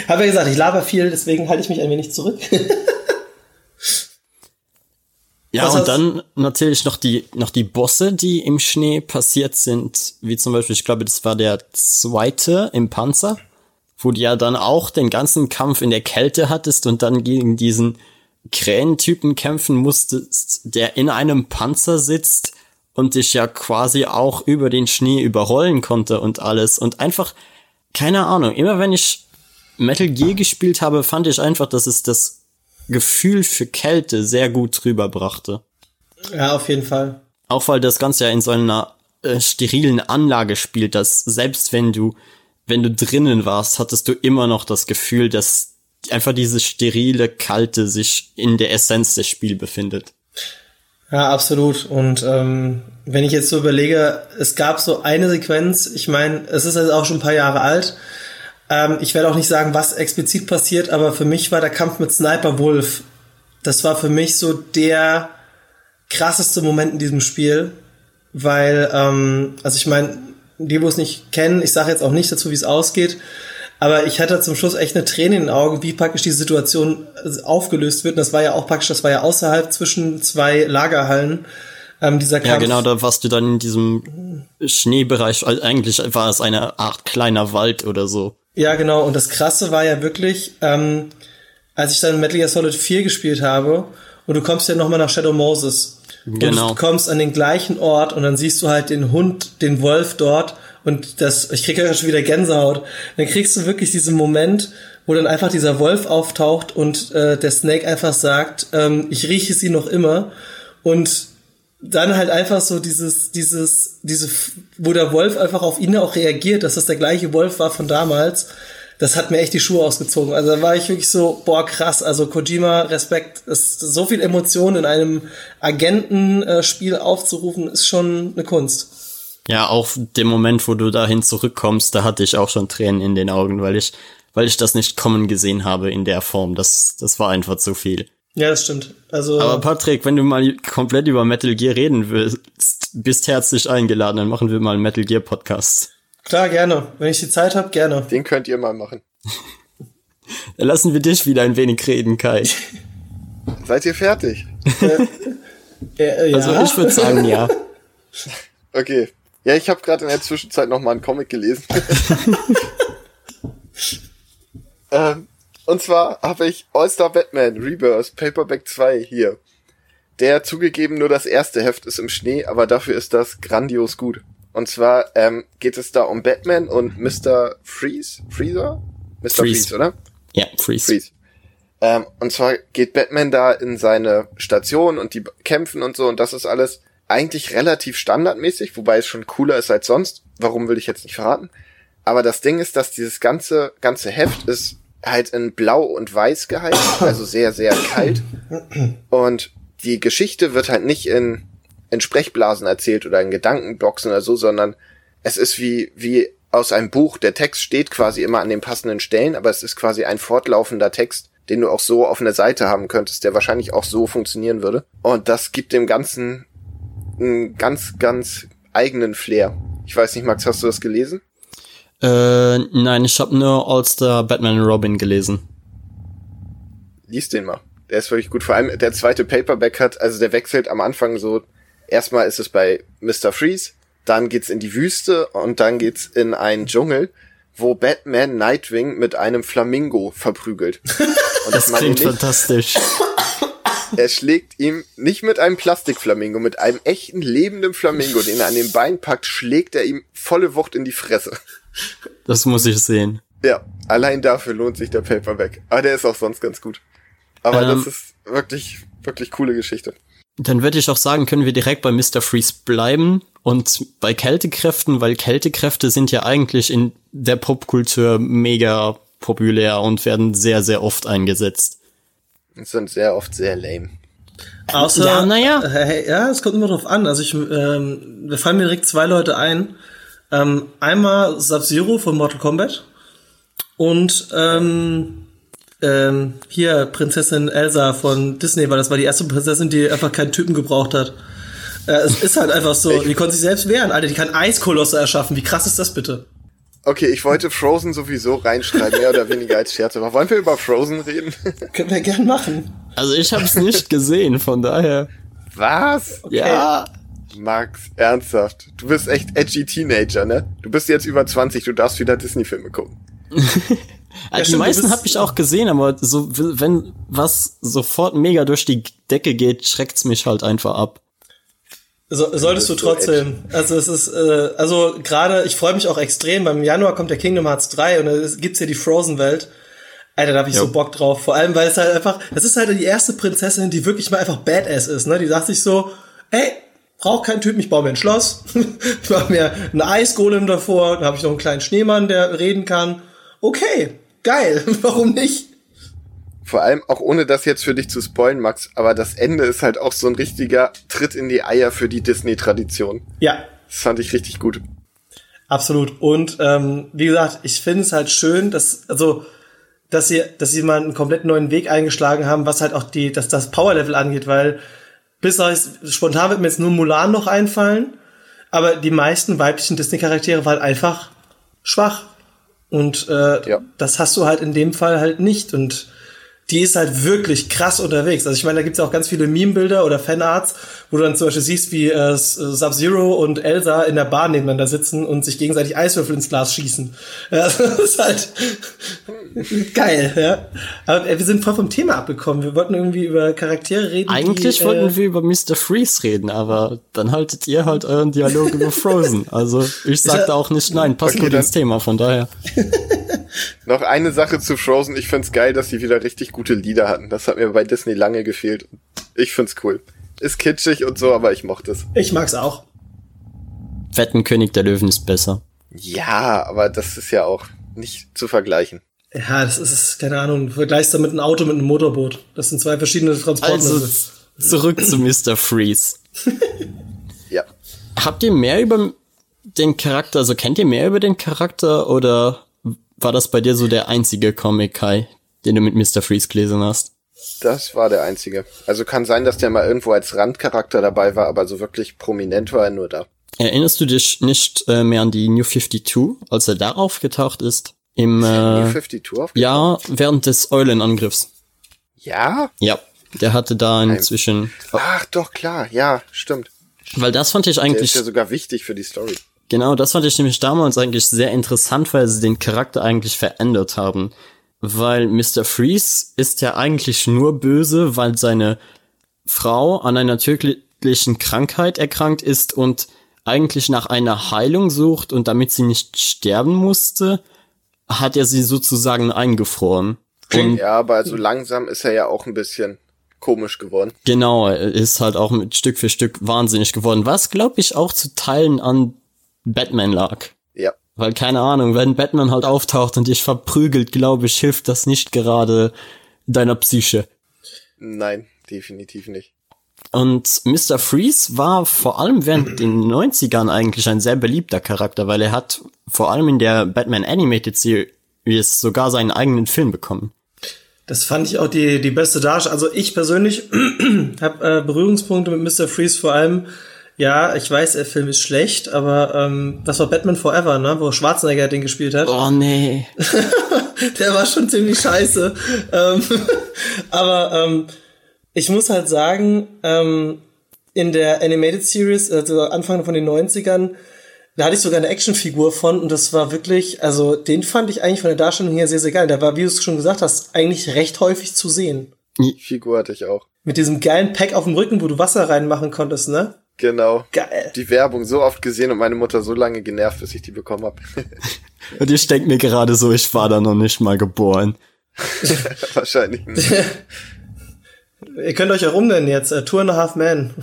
habe ja gesagt, ich laber viel, deswegen halte ich mich ein wenig zurück. Ja, Was und dann natürlich noch die, noch die Bosse, die im Schnee passiert sind, wie zum Beispiel, ich glaube, das war der zweite im Panzer, wo du ja dann auch den ganzen Kampf in der Kälte hattest und dann gegen diesen Krähentypen kämpfen musstest, der in einem Panzer sitzt und dich ja quasi auch über den Schnee überrollen konnte und alles. Und einfach, keine Ahnung, immer wenn ich Metal Gear gespielt habe, fand ich einfach, dass es das Gefühl für Kälte sehr gut rüberbrachte. ja, auf jeden Fall. Auch weil das Ganze ja in so einer äh, sterilen Anlage spielt, dass selbst wenn du, wenn du drinnen warst, hattest du immer noch das Gefühl, dass einfach diese sterile Kalte sich in der Essenz des Spiels befindet. Ja, absolut. Und ähm, wenn ich jetzt so überlege, es gab so eine Sequenz, ich meine, es ist jetzt auch schon ein paar Jahre alt. Ähm, ich werde auch nicht sagen, was explizit passiert, aber für mich war der Kampf mit Sniper Wolf, das war für mich so der krasseste Moment in diesem Spiel, weil, ähm, also ich meine, die, wo es nicht kennen, ich sage jetzt auch nicht dazu, wie es ausgeht, aber ich hatte zum Schluss echt eine Träne in den Augen, wie praktisch die Situation äh, aufgelöst wird. Und das war ja auch praktisch, das war ja außerhalb zwischen zwei Lagerhallen. Ähm, dieser Kampf. Ja, genau, da warst du dann in diesem Schneebereich. Also eigentlich war es eine Art kleiner Wald oder so. Ja, genau. Und das Krasse war ja wirklich, ähm, als ich dann Metal Gear Solid 4 gespielt habe, und du kommst ja nochmal nach Shadow Moses. Genau. Und du kommst an den gleichen Ort und dann siehst du halt den Hund, den Wolf dort und das, ich krieg ja schon wieder Gänsehaut. Dann kriegst du wirklich diesen Moment, wo dann einfach dieser Wolf auftaucht und äh, der Snake einfach sagt, ähm, ich rieche sie noch immer und dann halt einfach so dieses, dieses, diese, wo der Wolf einfach auf ihn auch reagiert, dass das der gleiche Wolf war von damals. Das hat mir echt die Schuhe ausgezogen. Also da war ich wirklich so, boah, krass. Also Kojima, Respekt. Es, so viel Emotion in einem Agentenspiel aufzurufen, ist schon eine Kunst. Ja, auch dem Moment, wo du dahin zurückkommst, da hatte ich auch schon Tränen in den Augen, weil ich, weil ich das nicht kommen gesehen habe in der Form. Das, das war einfach zu viel. Ja, das stimmt. Also, Aber Patrick, wenn du mal komplett über Metal Gear reden willst, bist herzlich eingeladen, dann machen wir mal einen Metal Gear Podcast. klar, gerne. Wenn ich die Zeit habe, gerne. Den könnt ihr mal machen. Dann lassen wir dich wieder ein wenig reden, Kai. Seid ihr fertig? Äh, äh, ja. Also ich würde sagen, ja. Okay. Ja, ich habe gerade in der Zwischenzeit noch mal einen Comic gelesen. ähm, und zwar habe ich All-Star Batman Rebirth Paperback 2 hier. Der zugegeben nur das erste Heft ist im Schnee, aber dafür ist das grandios gut. Und zwar ähm, geht es da um Batman und Mr. Freeze? Freezer? Mr. Freeze. Freeze, oder? Ja, Freeze. Freeze. Ähm, und zwar geht Batman da in seine Station und die kämpfen und so und das ist alles eigentlich relativ standardmäßig, wobei es schon cooler ist als sonst. Warum will ich jetzt nicht verraten? Aber das Ding ist, dass dieses ganze, ganze Heft ist halt in blau und weiß gehalten, also sehr, sehr kalt. Und die Geschichte wird halt nicht in, in Sprechblasen erzählt oder in Gedankenboxen oder so, sondern es ist wie, wie aus einem Buch. Der Text steht quasi immer an den passenden Stellen, aber es ist quasi ein fortlaufender Text, den du auch so auf einer Seite haben könntest, der wahrscheinlich auch so funktionieren würde. Und das gibt dem Ganzen einen ganz, ganz eigenen Flair. Ich weiß nicht, Max, hast du das gelesen? Äh, nein, ich habe nur All-Star Batman und Robin gelesen. Lies den mal. Der ist wirklich gut. Vor allem der zweite Paperback hat, also der wechselt am Anfang so, erstmal ist es bei Mr. Freeze, dann geht's in die Wüste und dann geht's in einen Dschungel, wo Batman Nightwing mit einem Flamingo verprügelt. Und Das klingt nicht, fantastisch. er schlägt ihm nicht mit einem Plastikflamingo, mit einem echten lebenden Flamingo, den er an den Bein packt, schlägt er ihm volle Wucht in die Fresse. Das muss ich sehen. Ja, allein dafür lohnt sich der Paperback. Aber der ist auch sonst ganz gut. Aber Ähm. das ist wirklich, wirklich coole Geschichte. Dann würde ich auch sagen, können wir direkt bei Mr. Freeze bleiben und bei Kältekräften, weil Kältekräfte sind ja eigentlich in der Popkultur mega populär und werden sehr, sehr oft eingesetzt. Und sind sehr oft sehr lame. Außer, Ja, na ja. Äh, hey, ja, es kommt immer drauf an. Also ich, ähm, da fallen mir direkt zwei Leute ein. Ähm, einmal Sub-Zero von Mortal Kombat und ähm, ähm, hier Prinzessin Elsa von Disney, weil das war die erste Prinzessin, die einfach keinen Typen gebraucht hat. Äh, es ist halt einfach so, die konnte sich selbst wehren, Alter, die kann Eiskolosse erschaffen. Wie krass ist das bitte? Okay, ich wollte Frozen sowieso reinschreiben, mehr oder weniger als Scherz. Aber wollen wir über Frozen reden? Können wir gern machen. Also ich habe es nicht gesehen, von daher. Was? Ja. Max, ernsthaft. Du bist echt edgy Teenager, ne? Du bist jetzt über 20, du darfst wieder Disney-Filme gucken. Also die stimmt, meisten habe ich auch gesehen, aber so wenn was sofort mega durch die Decke geht, schreckt's mich halt einfach ab. So, solltest du bist so trotzdem. Also es ist, äh, also gerade, ich freue mich auch extrem. Beim Januar kommt der Kingdom Hearts 3 und da ist- gibt's hier die Frozen-Welt. Alter, da habe ich Jo. so Bock drauf. Vor allem, weil es halt einfach, das ist halt die erste Prinzessin, die wirklich mal einfach Badass ist. Ne? Die sagt sich so, ey, brauch keinen Typen, ich baue mir ein Schloss. ich mache mir einen Eisgolem davor, dann habe ich noch einen kleinen Schneemann, der reden kann. Okay, geil, warum nicht? Vor allem auch ohne das jetzt für dich zu spoilen, Max, aber das Ende ist halt auch so ein richtiger Tritt in die Eier für die Disney-Tradition. Ja, Das fand ich richtig gut. Absolut. Und ähm, wie gesagt, ich finde es halt schön, dass also dass sie dass sie mal einen komplett neuen Weg eingeschlagen haben, was halt auch die dass das Power Level angeht, weil bis auf, spontan wird mir jetzt nur Mulan noch einfallen, aber die meisten weiblichen Disney Charaktere waren einfach schwach und äh, Ja. das hast du halt in dem Fall halt nicht und die ist halt wirklich krass unterwegs. Also ich meine, da gibt's ja auch ganz viele Meme-Bilder oder Fanarts, wo du dann zum Beispiel siehst, wie äh, Sub-Zero und Elsa in der Bahn nebeneinander sitzen und sich gegenseitig Eiswürfel ins Glas schießen. Ja, das ist halt geil, ja. Aber äh, wir sind voll vom Thema abgekommen. Wir wollten irgendwie über Charaktere reden. Eigentlich die, wollten äh, wir über Mr. Freeze reden, aber dann haltet ihr halt euren Dialog über Frozen. Also ich sagte auch nicht nein, passt Okay, gut ins Thema, von daher. Noch eine Sache zu Frozen. Ich find's geil, dass sie wieder richtig gute Lieder hatten. Das hat mir bei Disney lange gefehlt. Ich find's cool. Ist kitschig und so, aber ich mochte es. Ich mag's auch. Wetten König der Löwen ist besser. Ja, aber das ist ja auch nicht zu vergleichen. Ja, das ist, keine Ahnung, du vergleichst damit ein Auto mit einem Motorboot. Das sind zwei verschiedene Transportmittel. Also zurück zu Mr. Freeze. Ja. Habt ihr mehr über den Charakter, also kennt ihr mehr über den Charakter oder war das bei dir so der einzige Comic, Kai, den du mit Mr. Freeze gelesen hast? Das war der einzige. Also kann sein, dass der mal irgendwo als Randcharakter dabei war, aber so wirklich prominent war er nur da. Erinnerst du dich nicht äh, mehr an die New 52, als er da aufgetaucht ist? Im New äh, 52 auf? ja, während des Eulenangriffs. Ja? Ja, der hatte da inzwischen, Ach, doch, klar. Ja, stimmt. weil das fand ich Der eigentlich ist ja sogar wichtig für die Story. Genau, das fand ich nämlich damals eigentlich sehr interessant, weil sie den Charakter eigentlich verändert haben. Weil Mr. Freeze ist ja eigentlich nur böse, weil seine Frau an einer tödlichen Krankheit erkrankt ist und eigentlich nach einer Heilung sucht und damit sie nicht sterben musste, hat er sie sozusagen eingefroren. Und Ja, aber so langsam ist er ja auch ein bisschen komisch geworden. Genau, er ist halt auch mit Stück für Stück wahnsinnig geworden, was glaube ich auch zu Teilen an Batman lag. Ja. Weil keine Ahnung, wenn Batman halt auftaucht und dich verprügelt, glaube ich, hilft das nicht gerade deiner Psyche. Nein, definitiv nicht. Und Mr. Freeze war vor allem während den 90ern eigentlich ein sehr beliebter Charakter, weil er hat vor allem in der Batman Animated Series sogar seinen eigenen Film bekommen. Das fand ich auch die, die beste Darstellung. Also ich persönlich habe äh, Berührungspunkte mit Mr. Freeze vor allem. Ja, ich weiß, der Film ist schlecht, aber ähm, das war Batman Forever, ne, wo Schwarzenegger den gespielt hat. Oh nee. Der war schon ziemlich scheiße. ähm, aber ähm, ich muss halt sagen, ähm, in der Animated Series, also Anfang von den 90ern, da hatte ich sogar eine Actionfigur von und das war wirklich, also den fand ich eigentlich von der Darstellung her sehr, sehr geil. Der war, wie du es schon gesagt hast, eigentlich recht häufig zu sehen. Die Figur hatte ich auch. Mit diesem geilen Pack auf dem Rücken, wo du Wasser reinmachen konntest, ne? Genau. Geil. Die Werbung so oft gesehen und meine Mutter so lange genervt, bis ich die bekommen habe. Und ich denke mir gerade so, ich war da noch nicht mal geboren. Wahrscheinlich. nicht. Ihr könnt euch auch umnennen jetzt, äh, Two and a Half Men.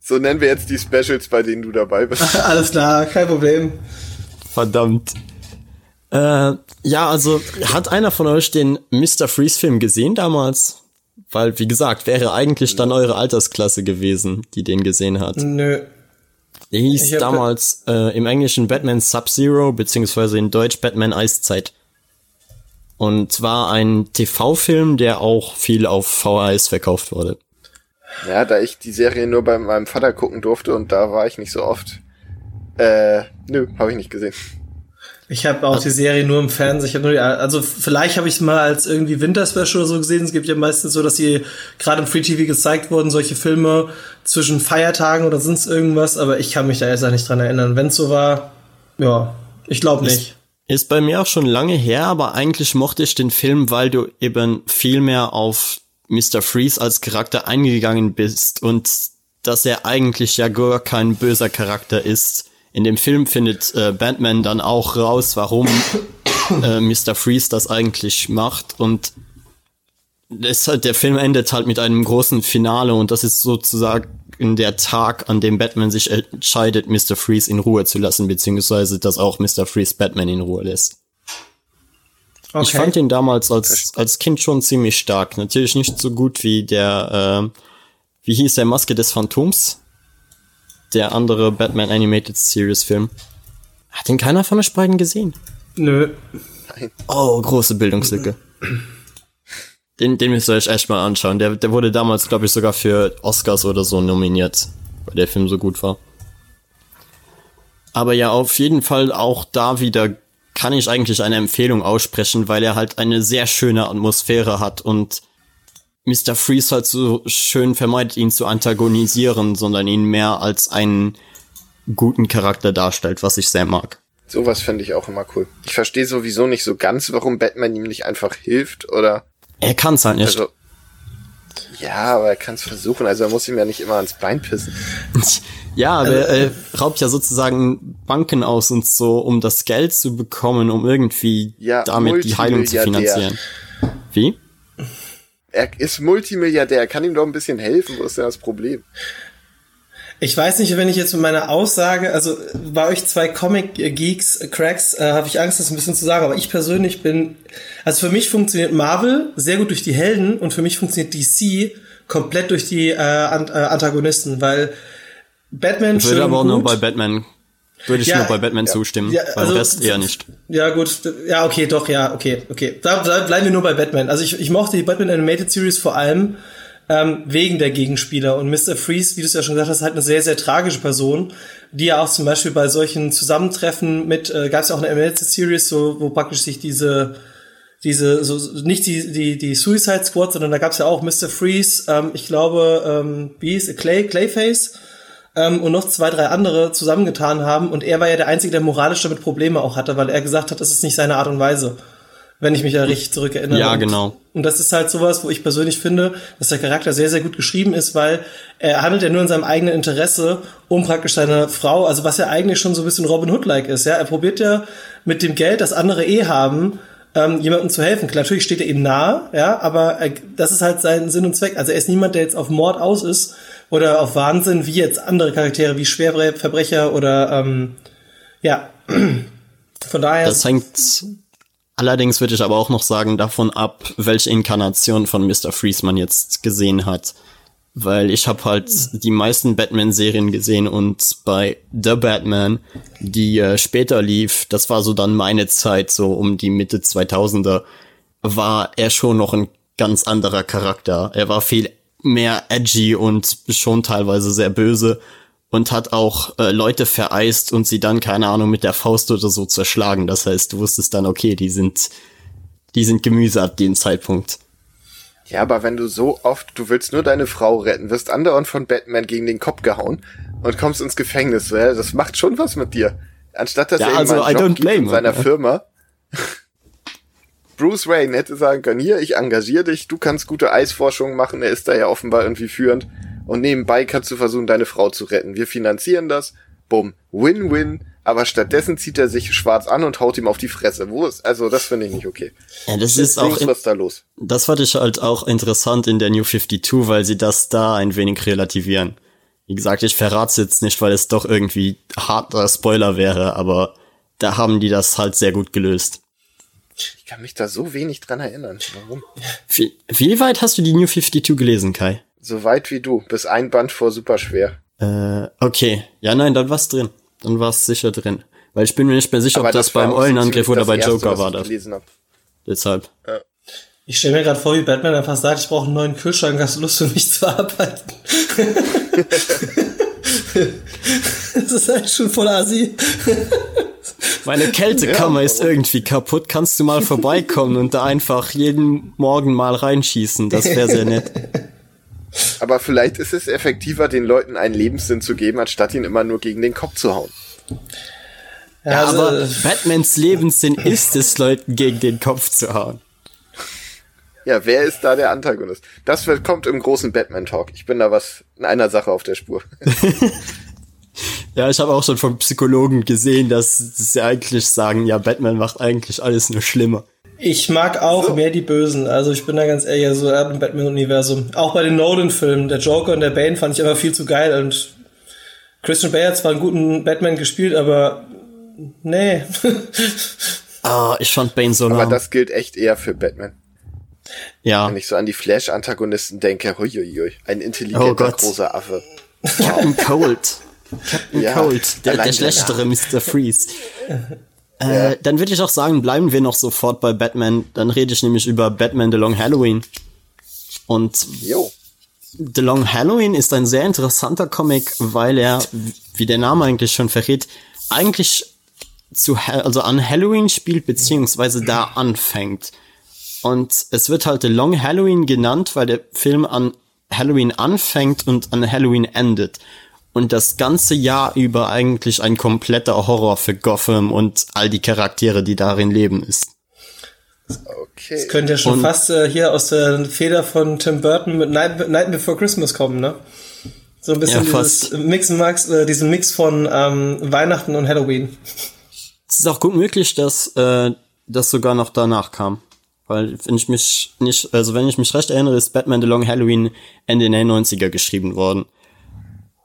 So nennen wir jetzt die Specials, bei denen du dabei bist. Alles klar, kein Problem. Verdammt. Äh, ja, also hat einer von euch den Mr. Freeze Film gesehen damals? Weil, wie gesagt, wäre eigentlich dann eure Altersklasse gewesen, die den gesehen hat. Nö. Der hieß damals äh, im Englischen Batman Sub-Zero, beziehungsweise in Deutsch Batman Eiszeit. Und war ein TV-Film, der auch viel auf VHS verkauft wurde. Ja, da ich die Serie nur bei meinem Vater gucken durfte und da war ich nicht so oft. Äh, nö, habe ich nicht gesehen. Ich habe auch die Serie nur im Fernsehen. Ich hab nur die, also vielleicht habe ich es mal als irgendwie Winterspecial oder so gesehen. Es gibt ja meistens so, dass sie gerade im Free TV gezeigt wurden, solche Filme zwischen Feiertagen oder sonst irgendwas. Aber ich kann mich da erst nicht dran erinnern. Wenn es so war, ja, ich glaube nicht. Ist bei mir auch schon lange her, aber eigentlich mochte ich den Film, weil du eben viel mehr auf Mr. Freeze als Charakter eingegangen bist und dass er eigentlich ja gar kein böser Charakter ist. In dem Film findet äh, Batman dann auch raus, warum äh, Mr. Freeze das eigentlich macht und es halt, der Film endet halt mit einem großen Finale und das ist sozusagen der Tag, an dem Batman sich entscheidet, Mr. Freeze in Ruhe zu lassen, beziehungsweise dass auch Mr. Freeze Batman in Ruhe lässt. Okay. Ich fand ihn damals als, als Kind schon ziemlich stark. Natürlich nicht so gut wie der, äh, wie hieß der Maske des Phantoms? Der andere Batman Animated Series Film. Hat den keiner von euch beiden gesehen? Nö. Oh, große Bildungslücke. Den, den müsst ihr euch echt mal anschauen. Der, der wurde damals, glaube ich, sogar für Oscars oder so nominiert, weil der Film so gut war. Aber ja, auf jeden Fall auch da wieder kann ich eigentlich eine Empfehlung aussprechen, weil er halt eine sehr schöne Atmosphäre hat und Mr. Freeze halt so schön vermeidet, ihn zu antagonisieren, sondern ihn mehr als einen guten Charakter darstellt, was ich sehr mag. Sowas finde ich auch immer cool. Ich verstehe sowieso nicht so ganz, warum Batman ihm nicht einfach hilft oder. Er kann's halt nicht. Also. Ja, aber er kann es versuchen. Also er muss ihm ja nicht immer ans Bein pissen. Ja, aber er äh, raubt ja sozusagen Banken aus und so, um das Geld zu bekommen, um irgendwie Ja, damit die Heilung zu finanzieren. Wie? Er ist Multimilliardär, er kann ihm doch ein bisschen helfen. Wo ist denn das Problem? Ich weiß nicht, wenn ich jetzt mit meiner Aussage, also bei euch zwei Comic-Geeks, äh, Cracks, äh, habe ich Angst, das ein bisschen zu sagen, aber ich persönlich bin, also für mich funktioniert Marvel sehr gut durch die Helden und für mich funktioniert DC komplett durch die äh, Ant äh, Antagonisten, weil Batman Ich würde schön aber auch gut, nur bei Batman, würde ich Ja, nur bei Batman ja. zustimmen. Ja, beim also- Rest eher nicht. Ja, gut. Ja, okay, doch, ja, okay, okay. Da, da bleiben wir nur bei Batman. Also ich, ich mochte die Batman Animated Series vor allem ähm, wegen der Gegenspieler. Und Mr. Freeze, wie du es ja schon gesagt hast, ist halt eine sehr, sehr tragische Person, die ja auch zum Beispiel bei solchen Zusammentreffen mit, äh, gab es ja auch eine Animated Series, so, wo praktisch sich diese diese, so, nicht die, die, die Suicide Squad, sondern da gab es ja auch Mr. Freeze, ähm, ich glaube, ähm, wie hieß Clay, Clayface, ähm, und noch zwei, drei andere zusammengetan haben. Und er war ja der Einzige, der moralisch damit Probleme auch hatte, weil er gesagt hat, das ist nicht seine Art und Weise. Wenn ich mich da richtig zurückerinnere. Ja, genau. Und das ist halt sowas, wo ich persönlich finde, dass der Charakter sehr, sehr gut geschrieben ist, weil er handelt ja nur in seinem eigenen Interesse, um praktisch seine Frau, also was ja eigentlich schon so ein bisschen Robin Hood-like ist, ja. Er probiert ja mit dem Geld, das andere eh haben, ähm, jemandem zu helfen. Klar, natürlich steht er ihm nahe, ja, aber er, das ist halt sein Sinn und Zweck. Also er ist niemand, der jetzt auf Mord aus ist oder auf Wahnsinn, wie jetzt andere Charaktere, wie Schwerverbrecher oder ähm, ja. Von daher. Das hängt allerdings würde ich aber auch noch sagen davon ab, welche Inkarnation von Mr. Freeze man jetzt gesehen hat. Weil ich habe halt die meisten Batman-Serien gesehen und bei The Batman, die äh, später lief, das war so dann meine Zeit, so um die Mitte 2000er, war er schon noch ein ganz anderer Charakter. Er war viel mehr edgy und schon teilweise sehr böse und hat auch äh, Leute vereist und sie dann, keine Ahnung, mit der Faust oder so zerschlagen. Das heißt, du wusstest dann, okay, die sind, die sind Gemüse ab dem Zeitpunkt. Ja, aber wenn du so oft, du willst nur deine Frau retten, wirst andauernd von Batman gegen den Kopf gehauen und kommst ins Gefängnis, das macht schon was mit dir. Anstatt dass Ja, er also, I Job don't blame in seiner. Firma. Bruce Wayne hätte sagen können, hier, ich engagiere dich, du kannst gute Eisforschung machen, er ist da ja offenbar irgendwie führend. Und nebenbei kannst du versuchen, deine Frau zu retten. Wir finanzieren das. Bumm. Win-win. Aber stattdessen zieht er sich schwarz an und haut ihm auf die Fresse. Wo ist, also das finde ich nicht okay. Ja, das ist auch, in, was da los? das fand ich halt auch interessant in der New 52, weil sie das da ein wenig relativieren. Wie gesagt, ich verrat's jetzt nicht, weil es doch irgendwie harter Spoiler wäre, aber da haben die das halt sehr gut gelöst. Ich kann mich da so wenig dran erinnern. Warum? Wie, wie weit hast du die New 52 gelesen, Kai? So weit wie du. Bis ein Band vor super schwer. Äh, okay. Ja, nein, dann war's drin. Dann war's sicher drin. Weil ich bin mir nicht mehr sicher, ob das, war beim Eulenangriff oder das bei Erste, Joker was war ich das. gelesen hab. Deshalb. Ich stelle mir gerade vor, wie Batman einfach sagt, ich brauche einen neuen Kühlschrank, hast du Lust für mich zu arbeiten? das ist halt schon voll assi. Meine Kältekammer ist irgendwie kaputt. Kannst du mal vorbeikommen und da einfach jeden Morgen mal reinschießen? Das wäre sehr nett. Aber vielleicht ist es effektiver, den Leuten einen Lebenssinn zu geben, anstatt ihn immer nur gegen den Kopf zu hauen. Ja, also, aber Batmans Lebenssinn ist es, Leuten gegen den Kopf zu hauen. Ja, wer ist da der Antagonist? Das kommt im großen Batman-Talk. Ich bin da was in einer Sache auf der Spur. Ja, ich habe auch schon von Psychologen gesehen, dass sie eigentlich sagen, ja, Batman macht eigentlich alles nur schlimmer. Ich mag auch mehr die Bösen. Also ich bin da ganz ehrlich, so also im Batman-Universum. Auch bei den Nolan-Filmen, der Joker und der Bane fand ich einfach viel zu geil. Und Christian Bale hat zwar einen guten Batman gespielt, aber nee. Ah, ich fand Bane so Aber lahm. das gilt echt eher für Batman. Ja, Wenn ich so an die Flash-Antagonisten denke, huiuiui, ein Oh intelligenter, Gott. großer Affe. Captain Cold. Captain Ja, Cold, der, der schlechtere Mr. Freeze. Äh, dann würde ich auch sagen, bleiben wir noch sofort bei Batman. Dann rede ich nämlich über Batman The Long Halloween. Und Jo. The Long Halloween ist ein sehr interessanter Comic, weil er, wie der Name eigentlich schon verrät, eigentlich zu, also an Halloween spielt, beziehungsweise da anfängt. Und es wird halt The Long Halloween genannt, weil der Film an Halloween anfängt und an Halloween endet. Und das ganze Jahr über eigentlich ein kompletter Horror für Gotham und all die Charaktere, die darin leben ist. Okay. Könnte ja schon Und- fast äh, hier aus der Feder von Tim Burton mit Night, Night Before Christmas kommen, ne? So ein bisschen Ja, dieses. Mix, Max, äh, diesen Mix von ähm, Weihnachten und Halloween. Es ist auch gut möglich, dass äh, das sogar noch danach kam. Weil, wenn ich mich nicht, also wenn ich mich recht erinnere, ist Batman The Long Halloween Ende der 90er geschrieben worden.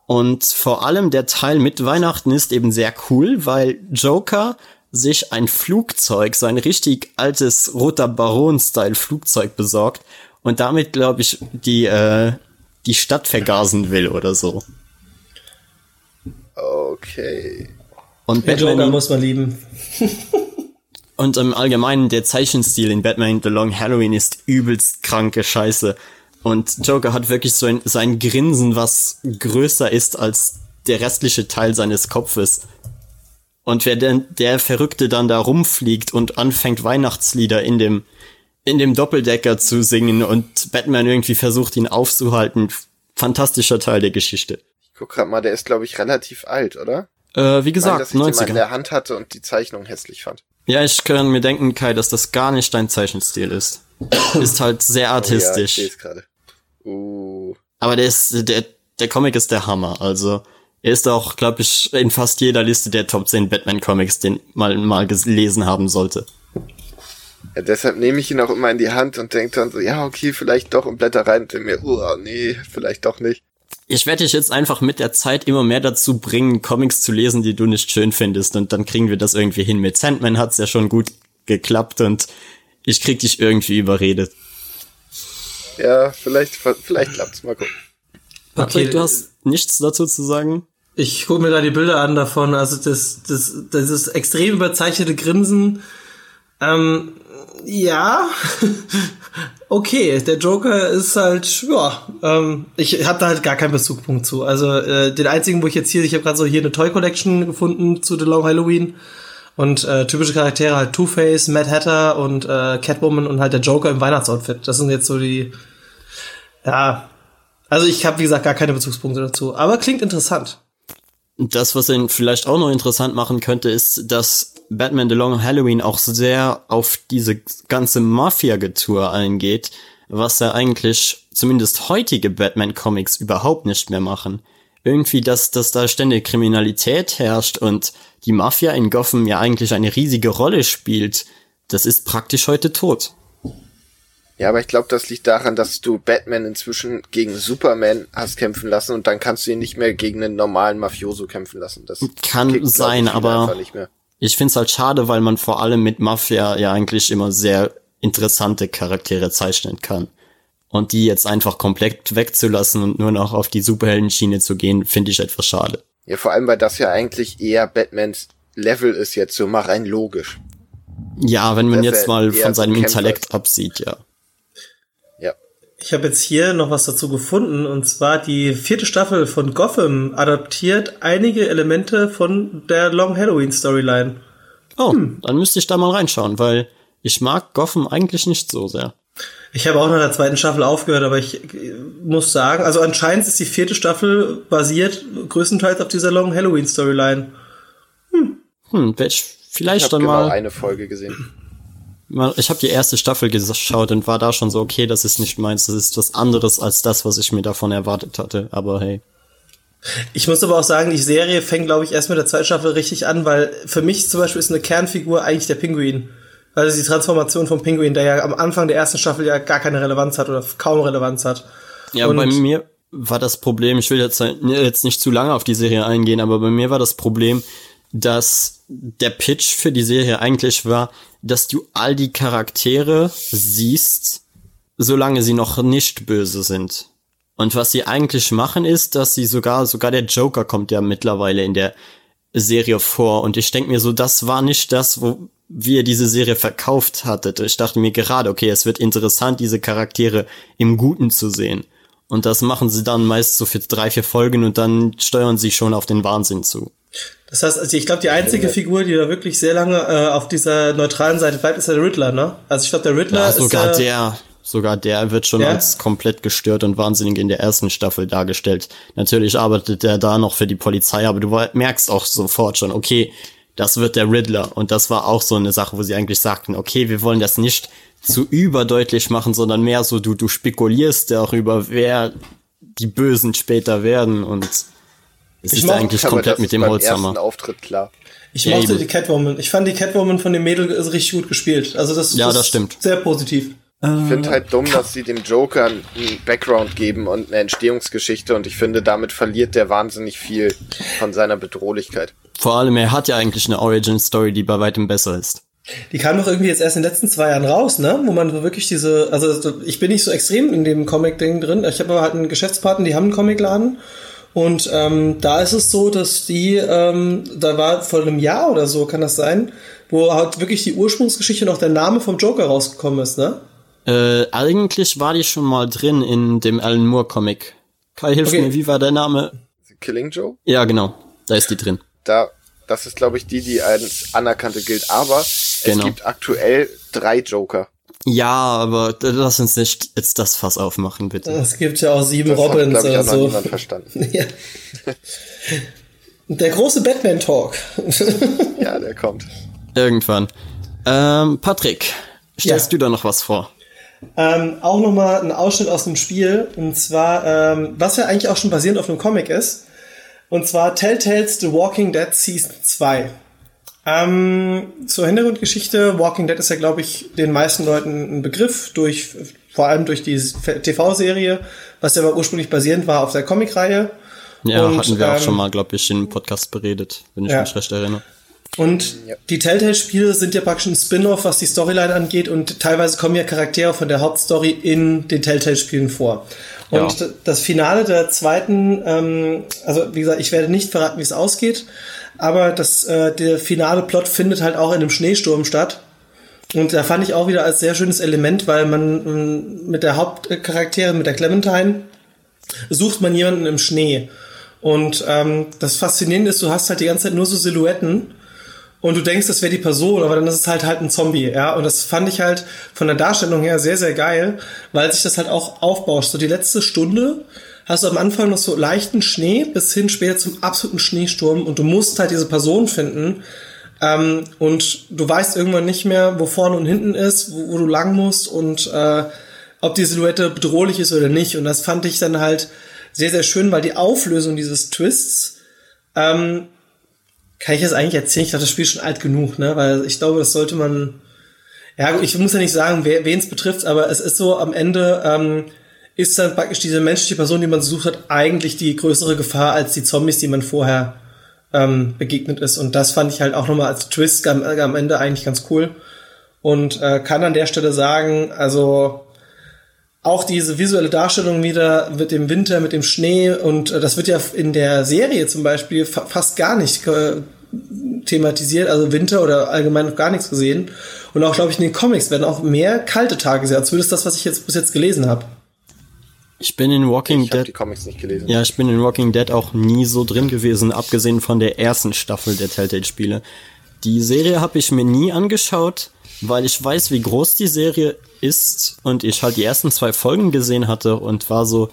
Und vor allem der Teil mit Weihnachten ist eben sehr cool, weil Joker sich ein Flugzeug, so ein richtig altes roter Baron-Style-Flugzeug besorgt und damit, glaube ich, die, äh, die Stadt vergasen will oder so. Okay. Und Den Joker Batman, muss man lieben. Und im Allgemeinen der Zeichenstil in Batman The Long Halloween ist übelst kranke Scheiße. Und Joker hat wirklich so ein, so ein Grinsen, was größer ist als der restliche Teil seines Kopfes. Und wer denn, der Verrückte dann da rumfliegt und anfängt Weihnachtslieder in dem, in dem Doppeldecker zu singen und Batman irgendwie versucht ihn aufzuhalten, fantastischer Teil der Geschichte. Ich guck grad mal, der ist, glaube ich, relativ alt, oder? Äh, wie gesagt, dass ich den mal in 90er. der Hand hatte und die Zeichnung hässlich fand. Ja, ich kann mir denken, Kai, dass das gar nicht dein Zeichenstil ist. ist halt sehr Oh, ja, ich artistisch. gerade. Uh, Aber der ist, der, der Comic ist der Hammer. Also, er ist auch, glaube ich, in fast jeder Liste der Top 10 Batman-Comics, den man mal gelesen haben sollte. ja, deshalb nehme ich ihn auch immer in die Hand und denke dann so, ja, okay, vielleicht doch und blätter rein und mir, uh, nee, vielleicht doch nicht. Ich werde dich jetzt einfach mit der Zeit immer mehr dazu bringen, Comics zu lesen, die du nicht schön findest. Und dann kriegen wir das irgendwie hin. Mit Sandman hat's ja schon gut geklappt und ich krieg dich irgendwie überredet. Ja, vielleicht, vielleicht klappt's, mal gucken. Patrick, Okay. du hast nichts dazu zu sagen? Ich gucke mir da die Bilder an davon. Also das, das, das ist extrem überzeichnete Grinsen. Ähm, ja, okay. Der Joker ist halt, ja. Ähm, ich habe da halt gar keinen Bezugpunkt zu. Also äh, den einzigen, wo ich jetzt hier, ich habe gerade so hier eine Toy Collection gefunden zu The Long Halloween und äh, typische Charaktere halt Two Face, Mad Hatter und äh, Catwoman und halt der Joker im Weihnachtsoutfit. Das sind jetzt so die, ja. Also ich habe wie gesagt gar keine Bezugspunkte dazu. Aber klingt interessant. Das, was ihn vielleicht auch noch interessant machen könnte, ist, dass Batman The Long Halloween auch sehr auf diese ganze Mafia-Getue eingeht, was ja eigentlich zumindest heutige Batman-Comics überhaupt nicht mehr machen. Irgendwie, dass, dass da ständig Kriminalität herrscht und die Mafia in Gotham ja eigentlich eine riesige Rolle spielt, das ist praktisch heute tot. Ja, aber ich glaube, das liegt daran, dass du Batman inzwischen gegen Superman hast kämpfen lassen und dann kannst du ihn nicht mehr gegen einen normalen Mafioso kämpfen lassen. Das Kann kickt, sein, ich, aber-. Ich find's halt schade, weil man vor allem mit Mafia ja eigentlich immer sehr interessante Charaktere zeichnen kann. Und die jetzt einfach komplett wegzulassen und nur noch auf die Superheldenschiene zu gehen, finde ich etwas schade. Ja, vor allem, weil das ja eigentlich eher Batmans Level ist jetzt so mal rein logisch. Ja, wenn man jetzt mal von seinem Kämpfer Intellekt ist. absieht, ja. Ich habe jetzt hier noch was dazu gefunden und zwar die vierte Staffel von Gotham adaptiert einige Elemente von der Long Halloween Storyline. Oh, dann müsste ich da mal reinschauen, weil ich mag Gotham eigentlich nicht so sehr. Ich habe auch nach der zweiten Staffel aufgehört, aber ich äh, muss sagen, also anscheinend ist die vierte Staffel basiert größtenteils auf dieser Long Halloween Storyline. Hm, werd ich Ich vielleicht habe dann genau mal, eine Folge gesehen. Ich habe die erste Staffel geschaut und war da schon so, okay, das ist nicht meins, das ist was anderes als das, was ich mir davon erwartet hatte. Aber hey. Ich muss aber auch sagen, die Serie fängt, glaube ich, erst mit der zweiten Staffel richtig an, weil für mich zum Beispiel ist eine Kernfigur eigentlich der Pinguin. Weil es die Transformation vom Pinguin, der ja am Anfang der ersten Staffel ja gar keine Relevanz hat oder kaum Relevanz hat. Ja, Und- bei mir war das Problem, ich will jetzt, jetzt nicht zu lange auf die Serie eingehen, aber bei mir war das Problem, dass der Pitch für die Serie eigentlich war, dass du all die Charaktere siehst, solange sie noch nicht böse sind. Und was sie eigentlich machen ist, dass sie sogar, sogar der Joker kommt ja mittlerweile in der Serie vor. Und ich denke mir so, das war nicht das, wo wie ihr diese Serie verkauft hattet. Ich dachte mir gerade, okay, es wird interessant, diese Charaktere im Guten zu sehen. Und das machen sie dann meist so für drei, vier Folgen und dann steuern sie schon auf den Wahnsinn zu. Das heißt, also ich glaube, die einzige Figur, die da wirklich sehr lange äh, auf dieser neutralen Seite bleibt, ist der Riddler, ne? Also ich glaube, der Riddler Ja, ist sogar der, sogar der wird schon Ja? als komplett gestört und wahnsinnig in der ersten Staffel dargestellt. Natürlich arbeitet er da noch für die Polizei, aber du merkst auch sofort schon, okay, das wird der Riddler. Und das war auch so eine Sache, wo sie eigentlich sagten, okay, wir wollen das nicht zu überdeutlich machen, sondern mehr so, du, du spekulierst darüber, wer die Bösen später werden und es Ich ist eigentlich Aber komplett das mit dem beim Holzhammer. ersten Auftritt klar. Ich Ja, mochte eben. die Catwoman. Ich fand die Catwoman von dem Mädel ist richtig gut gespielt. Also das, Ja, das stimmt. sehr positiv. Ich finde halt dumm, dass sie dem Joker einen Background geben und eine Entstehungsgeschichte und ich finde, damit verliert der wahnsinnig viel von seiner Bedrohlichkeit. Vor allem, er hat ja eigentlich eine Origin-Story, die bei weitem besser ist. Die kam doch irgendwie jetzt erst in den letzten zwei Jahren raus, ne? Wo man so wirklich diese, also ich bin nicht so extrem in dem Comic-Ding drin. Ich habe aber halt einen Geschäftspartner, die haben einen Comicladen. Und ähm, da ist es so, dass die, ähm, da war vor einem Jahr oder so, kann das sein, wo halt wirklich die Ursprungsgeschichte noch der Name vom Joker rausgekommen ist, ne? Äh, eigentlich war die schon mal drin in dem Alan Moore Comic. Kai, hilf Okay. mir, wie war der Name? Killing Joe? Ja, genau. Da ist die drin. Da, das ist, glaube ich, die, die als anerkannte gilt. Aber Genau. es gibt aktuell drei Joker. Ja, aber lass uns nicht jetzt das Fass aufmachen, bitte. Es gibt ja auch sieben Das hat, Robins glaube ich, oder so. niemand verstanden. Ja. Der große Batman-Talk. Ja, der kommt. Irgendwann. Ähm, Patrick, stellst Ja. du da noch was vor? Ähm, auch nochmal ein Ausschnitt aus dem Spiel. Und zwar, ähm, was ja eigentlich auch schon basierend auf einem Comic ist. Und zwar Telltales The Walking Dead Season 2. Ähm, zur Hintergrundgeschichte. Walking Dead ist ja, glaube ich, den meisten Leuten ein Begriff, durch, vor allem durch die TV-Serie, was ja aber ursprünglich basierend war auf der Comicreihe. Ja, Und, hatten wir auch ähm, schon mal, glaube ich, im Podcast beredet, wenn ich Ja. mich recht erinnere. Und Ja. die Telltale-Spiele sind ja praktisch ein Spin-off, was die Storyline angeht und teilweise kommen ja Charaktere von der Hauptstory in den Telltale-Spielen vor. Und Ja. das Finale der zweiten, ähm, also wie gesagt, ich werde nicht verraten, wie es ausgeht, aber das, äh, der finale Plot findet halt auch in einem Schneesturm statt. Und da fand ich auch wieder als sehr schönes Element, weil man ähm, mit der Hauptcharakterin, mit der Clementine, sucht man jemanden im Schnee. Und ähm, das Faszinierende ist, du hast halt die ganze Zeit nur so Silhouetten und du denkst, das wäre die Person, aber dann ist es halt halt ein Zombie, ja. Und das fand ich halt von der Darstellung her sehr, sehr geil, weil sich das halt auch aufbauscht. So die letzte Stunde hast du am Anfang noch so leichten Schnee bis hin später zum absoluten Schneesturm und du musst halt diese Person finden. Ähm, und du weißt irgendwann nicht mehr, wo vorne und hinten ist, wo, wo du lang musst und äh, ob die Silhouette bedrohlich ist oder nicht. Und das fand ich dann halt sehr, sehr schön, weil die Auflösung dieses Twists, ähm, kann ich das eigentlich erzählen? Ich dachte, das Spiel ist schon alt genug, ne? Weil ich glaube, das sollte man. Ja, ich muss ja nicht sagen, wen es betrifft, aber es ist so, am Ende ähm, ist dann praktisch diese menschliche Person, die man sucht hat, eigentlich die größere Gefahr als die Zombies, die man vorher ähm, begegnet ist. Und das fand ich halt auch nochmal als Twist am, am Ende eigentlich ganz cool. Und äh, kann an der Stelle sagen, also auch diese visuelle Darstellung wieder mit dem Winter, mit dem Schnee und äh, das wird ja in der Serie zum Beispiel fa fast gar nicht äh, thematisiert, also Winter oder allgemein noch gar nichts gesehen. Und auch, glaube ich, in den Comics werden auch mehr kalte Tage gesehen, zumindest das, was ich jetzt bis jetzt gelesen habe. Ich bin in Walking Ich habe Dead. die Comics nicht gelesen. Ja, ich bin in Walking Dead auch nie so drin gewesen, abgesehen von der ersten Staffel der Telltale-Spiele. Die Serie habe ich mir nie angeschaut, weil ich weiß, wie groß die Serie ist und ich halt die ersten zwei Folgen gesehen hatte und war so,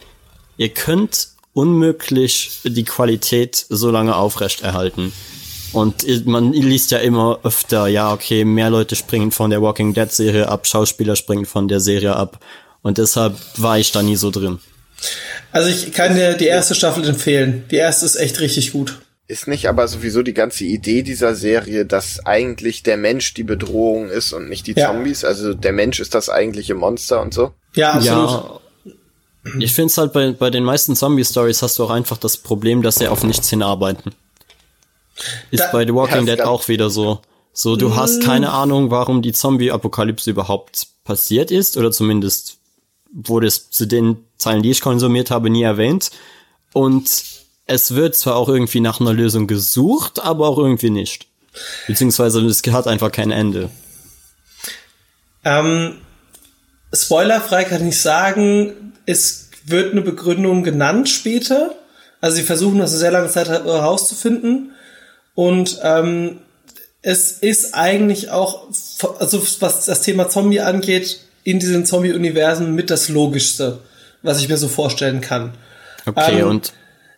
ihr könnt unmöglich die Qualität so lange aufrechterhalten. Und man liest ja immer öfter, ja, okay, mehr Leute springen von der Walking Dead Serie ab, Schauspieler springen von der Serie ab. Und deshalb war ich da nie so drin. Also ich kann dir die erste Staffel empfehlen. Die erste ist echt richtig gut. Ist nicht aber sowieso die ganze Idee dieser Serie, dass eigentlich der Mensch die Bedrohung ist und nicht die Ja. Zombies? Also der Mensch ist das eigentliche Monster und so? Ja, absolut. Ja. Ich finde es halt bei, bei den meisten Zombie-Stories hast du auch einfach das Problem, dass sie auf nichts hinarbeiten. Ist Da- bei The Walking Ja, Dead auch wieder so. So, du hast keine Ahnung, warum die Zombie-Apokalypse überhaupt passiert ist, oder zumindest wurde es zu den Zeilen, die ich konsumiert habe, nie erwähnt. Und es wird zwar auch irgendwie nach einer Lösung gesucht, aber auch irgendwie nicht. Beziehungsweise es hat einfach kein Ende. Ähm, spoilerfrei kann ich sagen, es wird eine Begründung genannt später. Also sie versuchen das eine sehr lange Zeit herauszufinden. Und ähm, es ist eigentlich auch, also was das Thema Zombie angeht, in diesen Zombie-Universen mit das Logischste, was ich mir so vorstellen kann. Okay, Ähm, und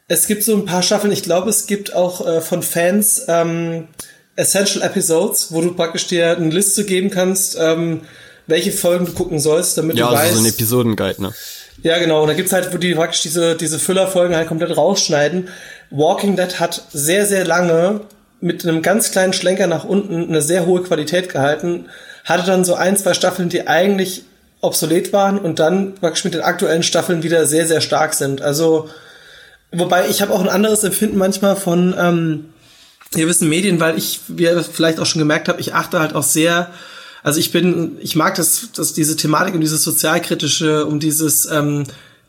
Es gibt so ein paar Staffeln, ich glaube, es gibt auch äh, von Fans ähm, Essential Episodes, wo du praktisch dir eine Liste geben kannst, ähm, welche Folgen du gucken sollst, damit ja, du also weißt. so ein Episodenguide, ne? Ja, genau. Und da gibt's halt, wo die praktisch diese, diese Füllerfolgen halt komplett rausschneiden. Walking Dead hat sehr, sehr lange mit einem ganz kleinen Schlenker nach unten eine sehr hohe Qualität gehalten. Hatte dann so ein, zwei Staffeln, die eigentlich obsolet waren und dann praktisch mit den aktuellen Staffeln wieder sehr, sehr stark sind. Also, wobei ich habe auch ein anderes Empfinden manchmal von ähm, gewissen Medien, weil ich, wie ihr vielleicht auch schon gemerkt habt, ich achte halt auch sehr also ich bin, ich mag das, das diese Thematik und dieses sozialkritische, um dieses, ähm,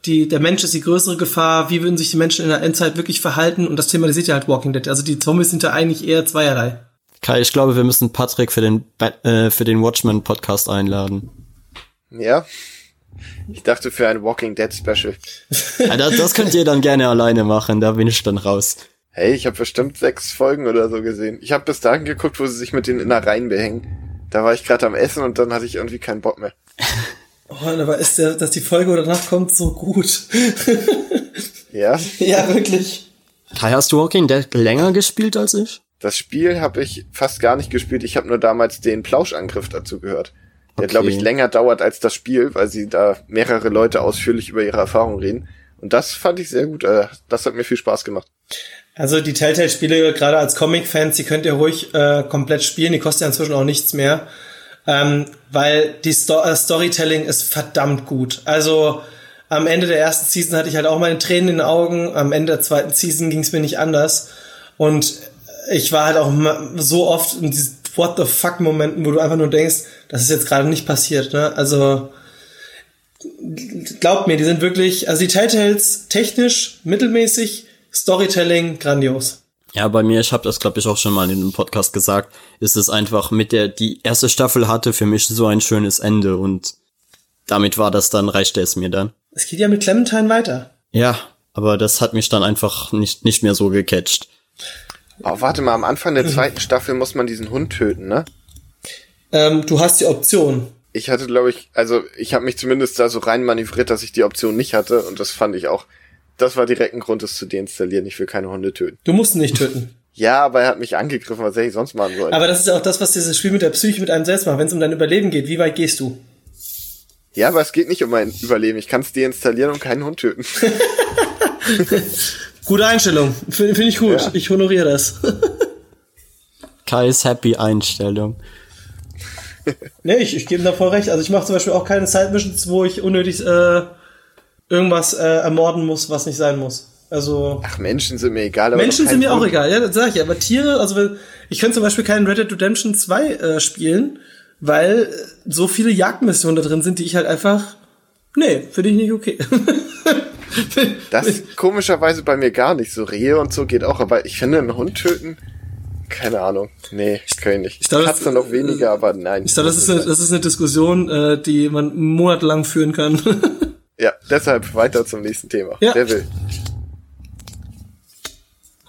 die, der Mensch ist die größere Gefahr, wie würden sich die Menschen in der Endzeit wirklich verhalten und das thematisiert ja halt Walking Dead. Also die Zombies sind ja eigentlich eher zweierlei. Kai, ich glaube, wir müssen Patrick für den, äh, für den Watchmen-Podcast einladen. Ja? Ich dachte für ein Walking Dead Special. Ja, das, das könnt ihr dann gerne alleine machen, da bin ich dann raus. Hey, ich habe bestimmt sechs Folgen oder so gesehen. Ich habe bis dahin geguckt, wo sie sich mit den Innereien behängen. Da war ich gerade am Essen und dann hatte ich irgendwie keinen Bock mehr. Oh, aber ist der, dass die Folge danach kommt so gut. Ja? ja, wirklich. Kai, hast du Walking Dead länger gespielt als ich? Das Spiel habe ich fast gar nicht gespielt. Ich habe nur damals den Plauschangriff dazu gehört. Der, Okay. glaube ich, länger dauert als das Spiel, weil sie da mehrere Leute ausführlich über ihre Erfahrungen reden. Und das fand ich sehr gut. äh, Das hat mir viel Spaß gemacht. Also die Telltale-Spiele, gerade als Comic-Fans, die könnt ihr ruhig äh, komplett spielen. Die kosten ja inzwischen auch nichts mehr. Ähm, weil die Sto äh, Storytelling ist verdammt gut. Also am Ende der ersten Season hatte ich halt auch meine Tränen in den Augen. Am Ende der zweiten Season ging es mir nicht anders. Und ich war halt auch so oft in diesen What the fuck Momenten, wo du einfach nur denkst, das ist jetzt gerade nicht passiert. Ne? Also glaubt mir, die sind wirklich, also die Telltales technisch mittelmäßig, Storytelling grandios. Ja, bei mir, ich habe das glaube ich auch schon mal in einem Podcast gesagt, ist es einfach mit der die erste Staffel hatte für mich so ein schönes Ende und damit war das dann reichte es mir dann. Es geht ja mit Clementine weiter. Ja, aber das hat mich dann einfach nicht nicht mehr so gecatcht. Oh, warte mal, am Anfang der zweiten Staffel muss man diesen Hund töten, ne? Ähm, du hast die Option. Ich hatte, glaube ich, also ich habe mich zumindest da so rein manövriert, dass ich die Option nicht hatte und das fand ich auch. Das war direkt ein Grund, es zu deinstallieren. Ich will keine Hunde töten. Du musst ihn nicht töten. Ja, aber er hat mich angegriffen, was hätte ich sonst machen sollen? Aber das ist ja auch das, was dieses Spiel mit der Psyche mit einem selbst macht. Wenn es um dein Überleben geht, wie weit gehst du? ja, aber es geht nicht um mein Überleben. Ich kann es deinstallieren und keinen Hund töten. Gute Einstellung. Finde find ich gut. Ja. Ich honoriere das. Kais Happy Einstellung. Nee, ich, ich gebe ihm da voll recht. Also ich mache zum Beispiel auch keine Side Missions, wo ich unnötig äh, irgendwas äh, ermorden muss, was nicht sein muss. Also Ach, Menschen sind mir egal. Aber Menschen sind mir auch Hund. egal, ja, das sag ich ja. Aber Tiere, also wenn- ich könnte zum Beispiel keinen Red Dead Redemption 2 äh, spielen, weil so viele Jagdmissionen da drin sind, die ich halt einfach Nee, finde ich nicht okay. Das ist komischerweise bei mir gar nicht so. Rehe und so geht auch, aber ich finde, einen Hund töten, keine Ahnung. Nee, kann ich nicht. Ich glaube, Katze das- noch weniger, aber nein. Ich glaube, das ist eine, das ist eine Diskussion, äh, die man monatelang führen kann. Ja, deshalb weiter zum nächsten Thema. Ja. Wer will?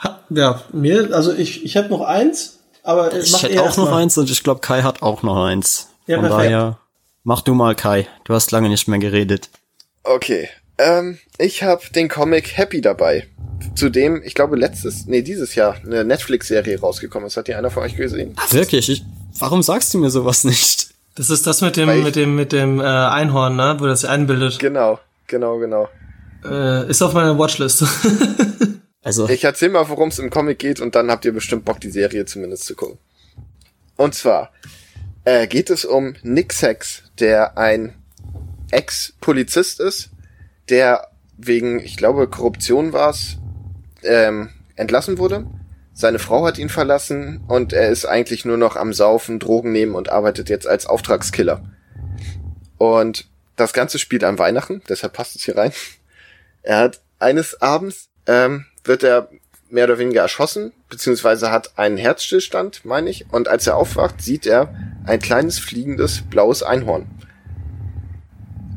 Ha- ja, mir, also ich, ich habe noch eins, aber äh, Ich hätte ihr auch noch mal. eins und ich glaube, Kai hat auch noch eins. Ja, Von perfekt. daher, mach du mal, Kai. Du hast lange nicht mehr geredet. Okay. Ähm, ich habe den Comic Happy dabei. Zudem, ich glaube, letztes, nee, dieses Jahr eine Netflix-Serie rausgekommen ist. Hat die einer von euch gesehen? Ach, wirklich? Ich, warum sagst du mir sowas nicht? Das ist das mit dem, mit dem, mit dem äh, Einhorn, ne, wo das sich einbildet. Genau, genau, genau. Äh, ist auf meiner Watchlist. Also, Ich erzähl mal, worum es im Comic geht und dann habt ihr bestimmt Bock, die Serie zumindest zu gucken. Und zwar äh, geht es um Nick Sachs, der ein Ex-Polizist ist, der wegen, ich glaube, Korruption war's, ähm, entlassen wurde. Seine Frau hat ihn verlassen und er ist eigentlich nur noch am Saufen, Drogen nehmen und arbeitet jetzt als Auftragskiller. Und das Ganze spielt an Weihnachten, deshalb passt es hier rein. Er hat eines Abends ähm, wird er mehr oder weniger erschossen, beziehungsweise hat einen Herzstillstand, meine ich. Und als er aufwacht, sieht er ein kleines fliegendes blaues Einhorn.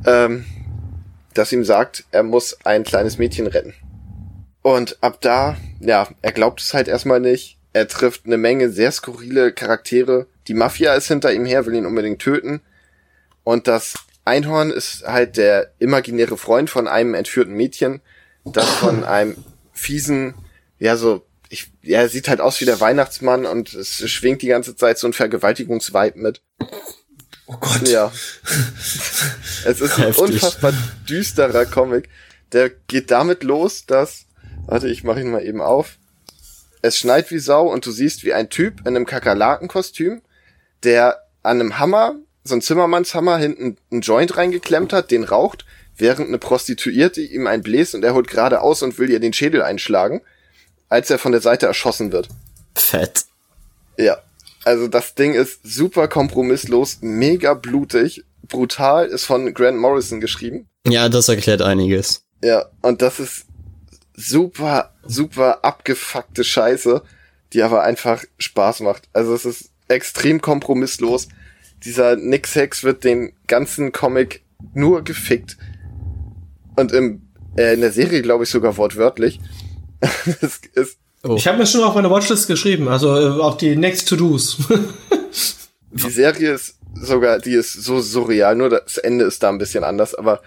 Ähm, das ihm sagt, er muss ein kleines Mädchen retten. Und ab da, ja, er glaubt es halt erstmal nicht. Er trifft eine Menge sehr skurrile Charaktere. Die Mafia ist hinter ihm her, will ihn unbedingt töten. Und das Einhorn ist halt der imaginäre Freund von einem entführten Mädchen, das von einem fiesen, ja so, ich, ja, er sieht halt aus wie der Weihnachtsmann und es schwingt die ganze Zeit so ein Vergewaltigungsvibe mit. Oh Gott. Ja. es ist ein Heftig. unfassbar düsterer Comic. Der geht damit los, dass, warte, ich mache ihn mal eben auf. Es schneit wie Sau und du siehst, wie ein Typ in einem Kakerlakenkostüm, der an einem Hammer, so ein Zimmermannshammer, hinten einen Joint reingeklemmt hat, den raucht, während eine Prostituierte ihm einen bläst und er holt gerade aus und will ihr den Schädel einschlagen, als er von der Seite erschossen wird. fett. Ja. Also das Ding ist super kompromisslos, mega blutig, brutal, ist von Grant Morrison geschrieben. Ja, das erklärt einiges. Ja, und das ist super, super abgefuckte Scheiße, die aber einfach Spaß macht. Also es ist extrem kompromisslos. Dieser Nick Sachs wird den ganzen Comic nur gefickt. Und im, äh, in der Serie glaube ich sogar wortwörtlich. es ist Oh. Ich habe mir schon auf meine Watchlist geschrieben, also äh, auf die Next To-Dos. Die Serie ist sogar, die ist so surreal, nur das Ende ist da ein bisschen anders, aber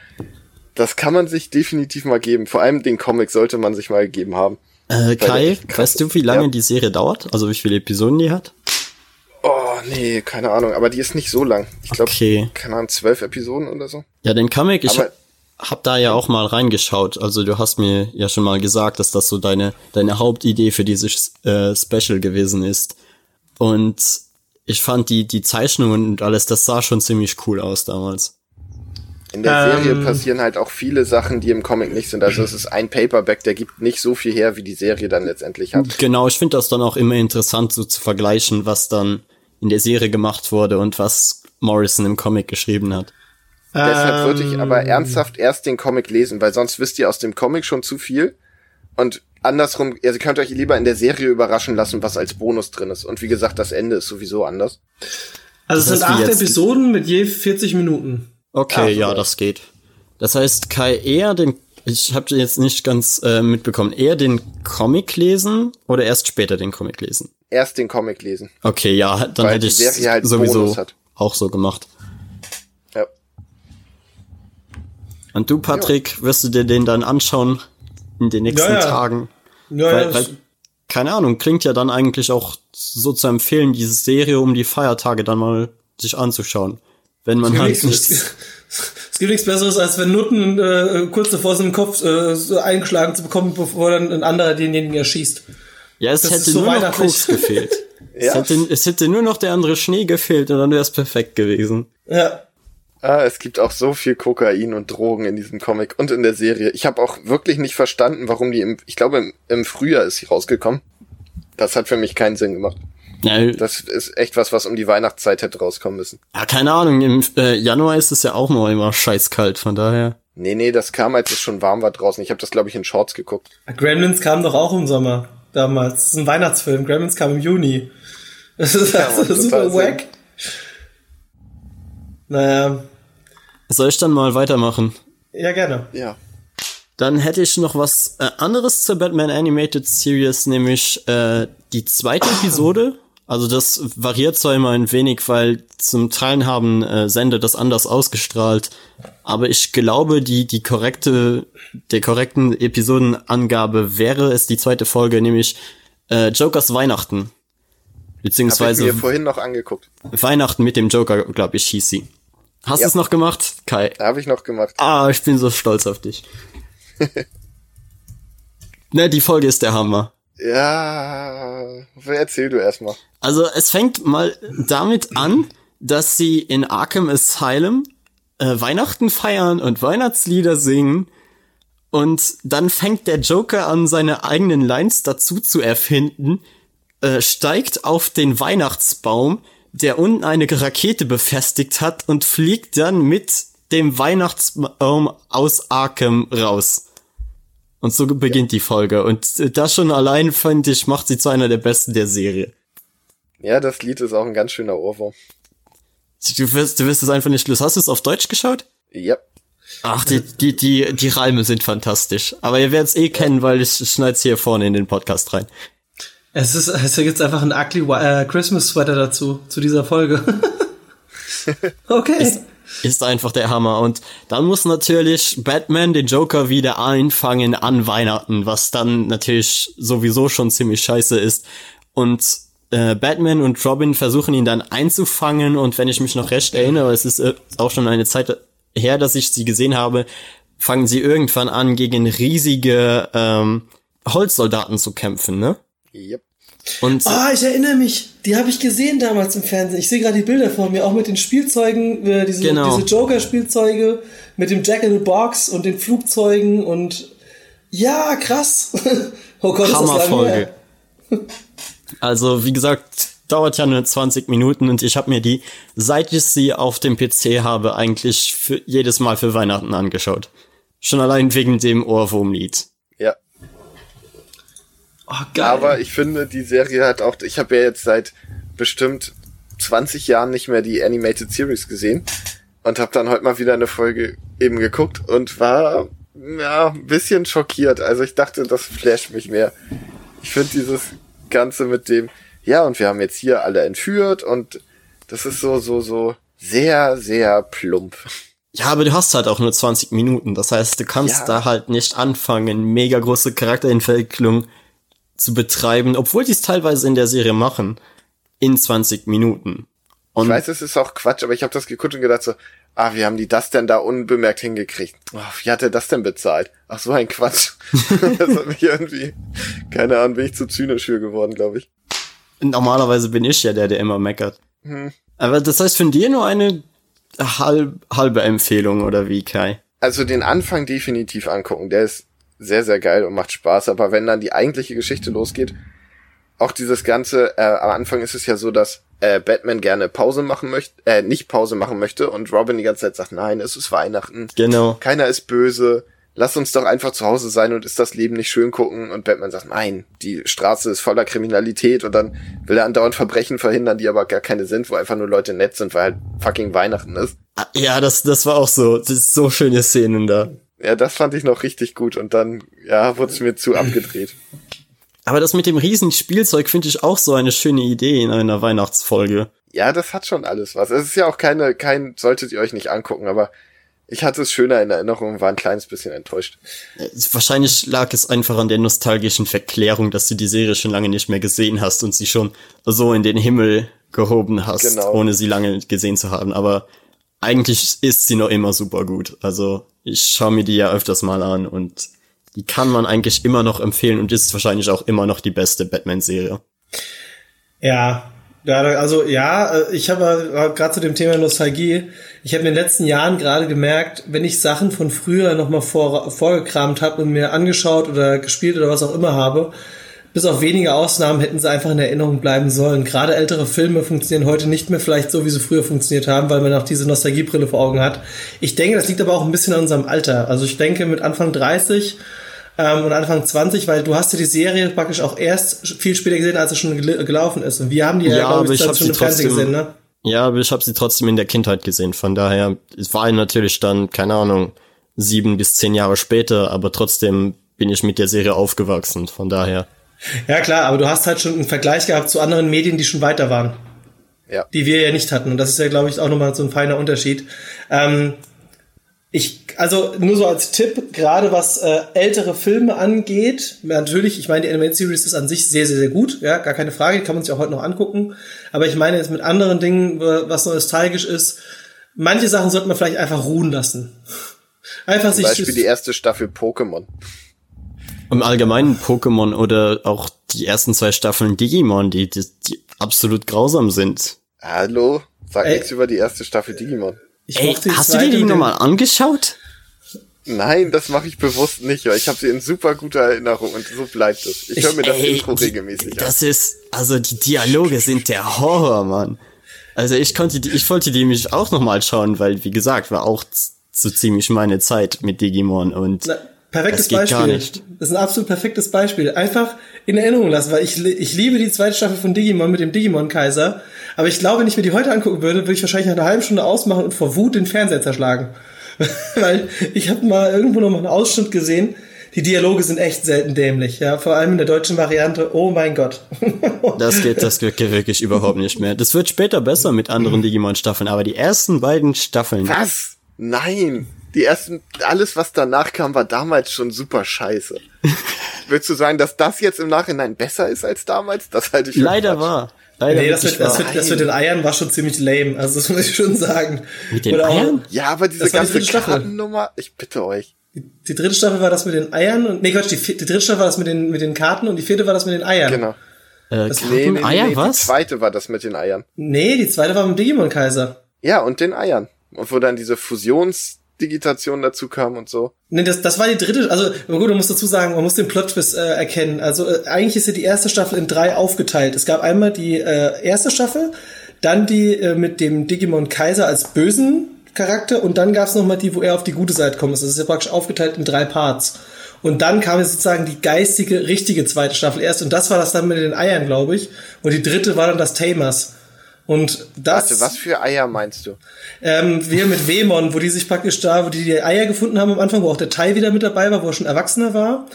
das kann man sich definitiv mal geben. Vor allem den Comic sollte man sich mal gegeben haben. Äh, Kai, weißt du, wie lange Ja. die Serie dauert? Also wie viele Episoden die hat? Oh, nee, keine Ahnung, aber die ist nicht so lang. Ich glaube, Okay. keine Ahnung, zwölf Episoden oder so. Ja, den Comic, ich Aber- hab da ja auch mal reingeschaut. Also du hast mir ja schon mal gesagt, dass das so deine, deine Hauptidee für dieses äh, Special gewesen ist. Und ich fand die, die Zeichnungen und alles, das sah schon ziemlich cool aus damals. In der Ähm. Serie passieren halt auch viele Sachen, die im Comic nicht sind. Also es ist ein Paperback, der gibt nicht so viel her, wie die Serie dann letztendlich hat. Genau, ich finde das dann auch immer interessant, so zu vergleichen, was dann in der Serie gemacht wurde und was Morrison im Comic geschrieben hat. Deshalb würde ich aber Ähm, ernsthaft erst den Comic lesen, weil sonst wisst ihr aus dem Comic schon zu viel. Und andersrum, ihr könnt euch lieber in der Serie überraschen lassen, was als Bonus drin ist. Und wie gesagt, das Ende ist sowieso anders. Also es Das sind heißt, acht jetzt- Episoden mit je 40 Minuten. Okay, Ach, ja, das geht. Das heißt, Kai eher den, ich habe jetzt nicht ganz äh, mitbekommen, eher den Comic lesen oder erst später den Comic lesen? Erst den Comic lesen. Okay, ja, dann Weil hätte ich halt sowieso auch so gemacht. Und du, Patrick, wirst du dir den dann anschauen in den nächsten Ja, ja. Tagen? Ja, weil, ja, weil, keine Ahnung, klingt ja dann eigentlich auch so zu empfehlen, diese Serie um die Feiertage dann mal sich anzuschauen. Wenn man Es halt gibt, nichts, nicht. es, es gibt nichts Besseres, als wenn Nutten äh, kurz davor im Kopf äh, so eingeschlagen zu bekommen, bevor dann ein anderer denjenigen erschießt. Ja, es das hätte so nur noch. Koks gefehlt. es, Ja. hätte, es hätte nur noch der andere Schnee gefehlt und dann wäre es perfekt gewesen. Ja. Ah, es gibt auch so viel Kokain und Drogen in diesem Comic und in der Serie. Ich habe auch wirklich nicht verstanden, warum die im, ich glaube im, im Frühjahr ist sie rausgekommen. Das hat für mich keinen Sinn gemacht. Ja, Das ist echt was, was um die Weihnachtszeit hätte rauskommen müssen. ja, keine Ahnung, im äh, Januar ist es ja auch noch immer scheißkalt, von daher. Nee, nee, das kam, als es schon warm war draußen. Ich habe das, glaube ich, in Shorts geguckt. Gremlins kam doch auch im Sommer damals. Das ist ein Weihnachtsfilm. Gremlins kam im Juni. Das ist Ja, also super wack. Naja, Soll ich dann mal weitermachen? ja gerne. Ja. Dann hätte ich noch was äh, anderes zur Batman Animated Series, nämlich äh, die zweite Episode. Also das variiert zwar immer ein wenig, weil zum Teil haben äh, Sender das anders ausgestrahlt, aber ich glaube, die die korrekte der korrekten Episodenangabe wäre es die zweite Folge, nämlich äh, Jokers Weihnachten, Habe ich beziehungsweise mir vorhin noch angeguckt. Weihnachten mit dem Joker, glaube ich, hieß sie. Hast du Ja. es noch gemacht, Kai? Habe ich noch gemacht. Ah, ich bin so stolz auf dich. ne, die Folge ist der Hammer. Ja, erzähl du erstmal. Also es fängt mal damit an, dass sie in Arkham Asylum äh, Weihnachten feiern und Weihnachtslieder singen. Und dann fängt der Joker an, seine eigenen Lines dazu zu erfinden, äh, steigt auf den Weihnachtsbaum, der unten eine Rakete befestigt hat und fliegt dann mit dem Weihnachtsbaum aus Arkham raus. Und so beginnt die Folge. Und äh, das schon allein, finde ich, macht sie zu einer der besten der Serie. Ja, das Lied ist auch ein ganz schöner Ohrwurm. Du wirst, du wirst es einfach nicht los. Hast du es auf Deutsch geschaut? Ja. Ach, die, die, die, die Reime sind fantastisch. Aber ihr werdet es eh kennen, weil ich schneid's hier vorne in den Podcast rein. Es ist, es gibt einfach einen ugly äh, Christmas Sweater dazu, zu dieser Folge. okay. Ist einfach der Hammer. Und dann muss natürlich Batman den Joker wieder einfangen an Weihnachten, was dann natürlich sowieso schon ziemlich scheiße ist. Und äh, Batman und Robin versuchen ihn dann einzufangen und wenn ich mich noch recht erinnere, es ist äh, auch schon eine Zeit her, dass ich sie gesehen habe, fangen sie irgendwann an, gegen riesige ähm, Holzsoldaten zu kämpfen, ne? Yep. Und Ah, ich erinnere mich. Die habe ich gesehen damals im Fernsehen. Ich sehe gerade die Bilder vor mir, auch mit den Spielzeugen, äh, diese, Genau. diese Joker-Spielzeuge, mit dem Jack in the Box und den Flugzeugen und ja, krass. oh Gott, Hammerfolge. Also, wie gesagt, dauert ja nur 20 Minuten und ich habe mir die, seit ich sie auf dem PC habe, eigentlich für, jedes Mal für Weihnachten angeschaut. Schon allein wegen dem Ohrwurmlied. Oh, geil. Aber ich finde, die Serie hat auch, ich habe ja jetzt seit bestimmt 20 Jahren nicht mehr die Animated Series gesehen und habe dann heute mal wieder eine Folge eben geguckt und war ja ein bisschen schockiert. Also ich dachte, das flasht mich mehr. Ich finde dieses Ganze mit dem, ja, und wir haben jetzt hier alle entführt und das ist so, so, so sehr, sehr plump. Ja, aber du hast halt auch nur 20 Minuten. Das heißt, du kannst Ja. da halt nicht anfangen, mega große Charakterentwicklung zu betreiben, obwohl die es teilweise in der Serie machen, in 20 Minuten. Und Ich weiß, es ist auch Quatsch, aber ich habe das geguckt und gedacht so, ah, wie haben die das denn da unbemerkt hingekriegt? Oh, wie hat er das denn bezahlt? Ach, so ein Quatsch. das hat mich irgendwie, keine Ahnung, bin ich zu zynisch für geworden, glaube ich. normalerweise bin ich ja der, der immer meckert. Aber das heißt von dir nur eine halb, halbe Empfehlung oder wie, Kai? Also den Anfang definitiv angucken, der ist sehr, sehr geil und macht Spaß, aber wenn dann die eigentliche Geschichte losgeht, auch dieses Ganze, äh, am Anfang ist es ja so, dass äh, Batman gerne Pause machen möchte, äh, nicht Pause machen möchte und Robin die ganze Zeit sagt, nein, es ist Weihnachten. Genau. keiner ist böse, lass uns doch einfach zu Hause sein und ist das Leben nicht schön gucken. Und Batman sagt, nein, die Straße ist voller Kriminalität und dann will er andauernd Verbrechen verhindern, die aber gar keine sind, wo einfach nur Leute nett sind, weil halt fucking Weihnachten ist. Ja, das, das war auch so. Das ist so schöne Szenen da. Ja, das fand ich noch richtig gut und dann, ja, wurde es mir zu abgedreht. Aber das mit dem riesen Spielzeug finde ich auch so eine schöne Idee in einer Weihnachtsfolge. Ja, das hat schon alles was. Es ist ja auch keine, kein, solltet ihr euch nicht angucken, aber ich hatte es schöner in Erinnerung und war ein kleines bisschen enttäuscht. Äh, Wahrscheinlich lag es einfach an der nostalgischen Verklärung, dass du die Serie schon lange nicht mehr gesehen hast und sie schon so in den Himmel gehoben hast, Genau. ohne sie lange gesehen zu haben. Aber eigentlich ist sie noch immer super gut. Also ich schaue mir die ja öfters mal an und die kann man eigentlich immer noch empfehlen und ist wahrscheinlich auch immer noch die beste Batman-Serie. Ja, ja, also ja, äh, ich habe gerade zu dem Thema Nostalgie, ich habe in den letzten Jahren gerade gemerkt, wenn ich Sachen von früher nochmal vor, vorgekramt habe und mir angeschaut oder gespielt oder was auch immer habe, bis auf wenige Ausnahmen hätten sie einfach in Erinnerung bleiben sollen. Gerade ältere Filme funktionieren heute nicht mehr vielleicht so, wie sie früher funktioniert haben, weil man auch diese Nostalgiebrille vor Augen hat. Ich denke, das liegt aber auch ein bisschen an unserem Alter. Also ich denke, mit Anfang 30 ähm, und Anfang 20, weil du hast ja die Serie praktisch auch erst viel später gesehen, als sie schon gel gelaufen ist. Und wir haben die ja, Ja, glaub aber ich hab schon im Fernsehen gesehen, ne? Ja, aber ich habe sie trotzdem in der Kindheit gesehen. Von daher, es war natürlich dann, keine Ahnung, sieben bis zehn Jahre später, aber trotzdem bin ich mit der Serie aufgewachsen. Von daher. Ja, klar, aber du hast halt schon einen Vergleich gehabt zu anderen Medien, die schon weiter waren. Ja. Die wir ja nicht hatten. Und das ist ja, glaube ich, auch nochmal so ein feiner Unterschied. Ähm, ich, also nur so als Tipp, gerade was äh, ältere Filme angeht, natürlich, ich meine, die Animated Series ist an sich sehr, sehr, sehr gut, ja, gar keine Frage, die kann man sich auch heute noch angucken. Aber ich meine jetzt mit anderen Dingen, was nostalgisch ist, manche Sachen sollte man vielleicht einfach ruhen lassen. Einfach Zum sich Beispiel die erste Staffel Pokémon. Im Allgemeinen Pokémon oder auch die ersten zwei Staffeln Digimon, die, die, die absolut grausam sind. Hallo? Sag Ey. nichts über die erste Staffel Digimon. ich Ey, hast du dir die nochmal angeschaut? Nein, das mache ich bewusst nicht, weil ich habe sie in super guter Erinnerung und so bleibt es. Ich höre mir das Ey, Intro die- regelmäßig an. Das ist, also die Dialoge sind der Horror, Mann. Also ich konnte die, ich wollte die mich auch nochmal schauen, weil, wie gesagt, war auch so ziemlich meine Zeit mit Digimon und Na, perfektes Das geht Beispiel. gar nicht. Das ist ein absolut perfektes Beispiel. Einfach in Erinnerung lassen, weil ich, ich liebe die zweite Staffel von Digimon mit dem Digimon-Kaiser. Aber ich glaube, wenn ich mir die heute angucken würde, würde ich wahrscheinlich nach einer halben Stunde ausmachen und vor Wut den Fernseher zerschlagen. weil ich habe mal irgendwo noch mal einen Ausschnitt gesehen. Die Dialoge sind echt selten dämlich, ja. Vor allem in der deutschen Variante. Oh mein Gott. das geht, das geht wirklich überhaupt nicht mehr. Das wird später besser mit anderen Digimon-Staffeln, aber die ersten beiden Staffeln, Was? Nein. Die ersten, alles was danach kam, war damals schon super scheiße. Willst du sagen, dass das jetzt im Nachhinein besser ist als damals? Das halte ich für leider Quatsch. war. Leider nee, das mit, das, mit, das mit den Eiern war schon ziemlich lame. Also das muss ich schon sagen. Mit den Oder auch- Eiern? Ja, aber diese Das die ganze Staffel. Kartennummer, ich bitte euch. Die dritte Staffel war das mit den Eiern und nee Quatsch, die, die dritte Staffel war das mit den mit den Karten und die vierte war das mit den Eiern. Genau. Äh, Nee, Karten, nee, nee, Eier, nee, die was? zweite war das mit den Eiern. Nee, die zweite war mit dem Digimon Kaiser. Ja, und den Eiern. Und wo dann diese Fusionsdigitation dazu kam und so. Nee, das, das war die dritte, also gut, man muss dazu sagen, man muss den Plot-Twist äh, erkennen. Also äh, eigentlich ist ja die erste Staffel in drei aufgeteilt. Es gab einmal die äh, erste Staffel, dann die äh, mit dem Digimon Kaiser als bösen Charakter und dann gab's noch mal die, wo er auf die gute Seite kommt. Das ist ja praktisch aufgeteilt in drei Parts. Und dann kam sozusagen die geistige, richtige zweite Staffel erst. Und das war das dann mit den Eiern, glaube ich. Und die dritte war dann das Tamers. Und das. Warte, was für Eier meinst du? Ähm, wir mit Wemon, wo die sich praktisch da, wo die die Eier gefunden haben am Anfang, wo auch der Tai wieder mit dabei war, wo er schon Erwachsener war.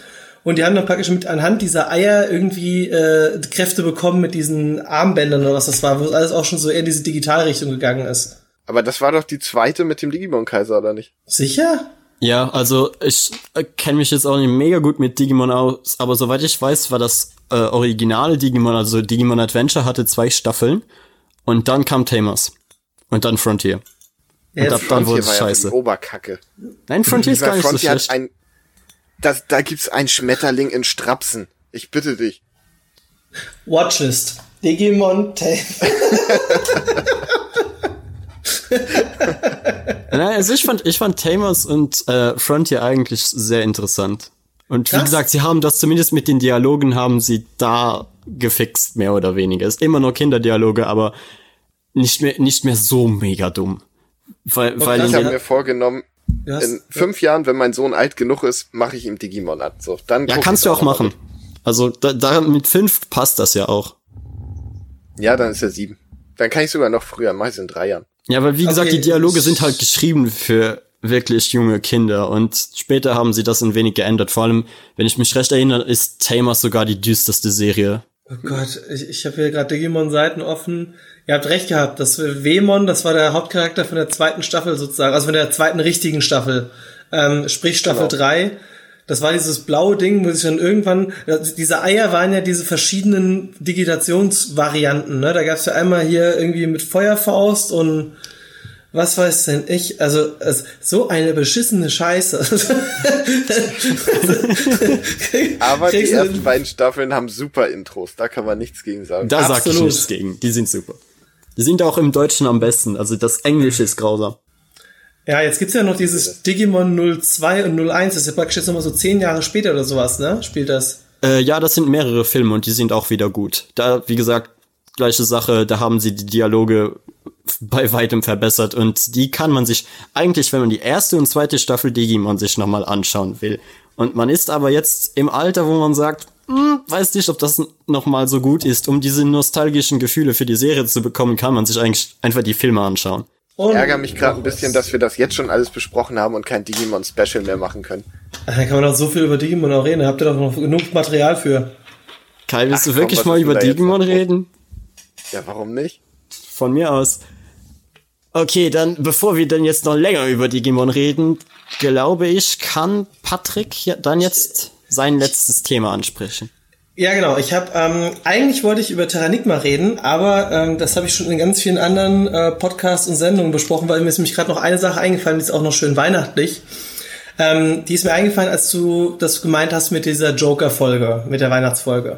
Und die haben dann praktisch mit anhand dieser Eier irgendwie äh, Kräfte bekommen mit diesen Armbändern oder was das war, wo es alles auch schon so eher in diese Digitalrichtung gegangen ist. Aber das war doch die zweite mit dem Digimon-Kaiser, oder nicht? Sicher? Ja, also ich äh, kenne mich jetzt auch nicht mega gut mit Digimon aus, aber soweit ich weiß, war das äh, originale Digimon, also Digimon Adventure hatte zwei Staffeln und dann kam Tamers und dann Frontier. Ja, Und ab dann wurde Frontier es war ja scheiße. die Oberkacke. Nein, Frontier ist gar nicht so Frontier hat schlecht. ein, das, da gibt's einen Schmetterling in Strapsen. Ich bitte dich. Watchlist. Digimon Tam Nein, also ich fand, ich fand Tamers und äh, Frontier eigentlich sehr interessant. Und wie Krass. gesagt, sie haben das zumindest mit den Dialogen haben sie da gefixt, mehr oder weniger. Ist immer noch Kinderdialoge, aber nicht mehr, nicht mehr so mega dumm. Weil, weil krass, Ich in habe mir vorgenommen, hast- in fünf Jahren, wenn mein Sohn alt genug ist, mache ich ihm Digimon an. So, dann ja, kannst du auch machen. Also da, da mit fünf passt das ja auch. Ja, dann ist er sieben. Dann kann ich sogar noch früher, meist in drei Jahren. Ja, weil wie gesagt, Okay. die Dialoge sind halt geschrieben für wirklich junge Kinder und später haben sie das ein wenig geändert. Vor allem, wenn ich mich recht erinnere, ist Tamers sogar die düsterste Serie. Oh Gott, ich, ich habe hier gerade Digimon-Seiten offen. Ihr habt recht gehabt, das Wemon, das war der Hauptcharakter von der zweiten Staffel sozusagen, also von der zweiten richtigen Staffel. Ähm, sprich Staffel Genau. 3. Das war dieses blaue Ding, wo sich dann irgendwann, diese Eier waren ja diese verschiedenen Digitationsvarianten, ne? Da gab's ja einmal hier irgendwie mit Feuerfaust und was weiß denn ich, also so eine beschissene Scheiße. Aber die Kriegst ersten beiden Staffeln haben super Intros. Da kann man nichts gegen sagen. Da sag ich nichts gegen. Die sind super. Die sind auch im Deutschen am besten. Also das Englische ist grausam. Ja, jetzt gibt's ja noch dieses Digimon 02 und 01, das ist ja praktisch jetzt nochmal so zehn Jahre später oder sowas, ne? Spielt das. Äh, ja, das sind mehrere Filme und die sind auch wieder gut. Da, wie gesagt, gleiche Sache, da haben sie die Dialoge bei weitem verbessert und die kann man sich eigentlich, wenn man die erste und zweite Staffel Digimon sich nochmal anschauen will. Und man ist aber jetzt im Alter, wo man sagt, hm, weiß nicht, ob das nochmal so gut ist. Um diese nostalgischen Gefühle für die Serie zu bekommen, kann man sich eigentlich einfach die Filme anschauen. Ich ärgere mich gerade ein bisschen, dass wir das jetzt schon alles besprochen haben und kein Digimon-Special mehr machen können. Da kann man doch so viel über Digimon auch reden. Da habt ihr doch noch genug Material für. Kai, willst Ach, du komm, wirklich was mal über Digimon reden? Ja, warum nicht? Von mir aus. Okay, dann, bevor wir dann jetzt noch länger über Digimon reden, glaube ich, kann Patrick dann jetzt sein letztes Thema ansprechen. Ja, genau. Ich habe ähm, eigentlich wollte ich über Terranigma reden, aber ähm, das habe ich schon in ganz vielen anderen äh, Podcasts und Sendungen besprochen, weil mir ist nämlich gerade noch eine Sache eingefallen, die ist auch noch schön weihnachtlich. Ähm, die ist mir eingefallen, als du das gemeint hast mit dieser Joker-Folge, mit der Weihnachtsfolge.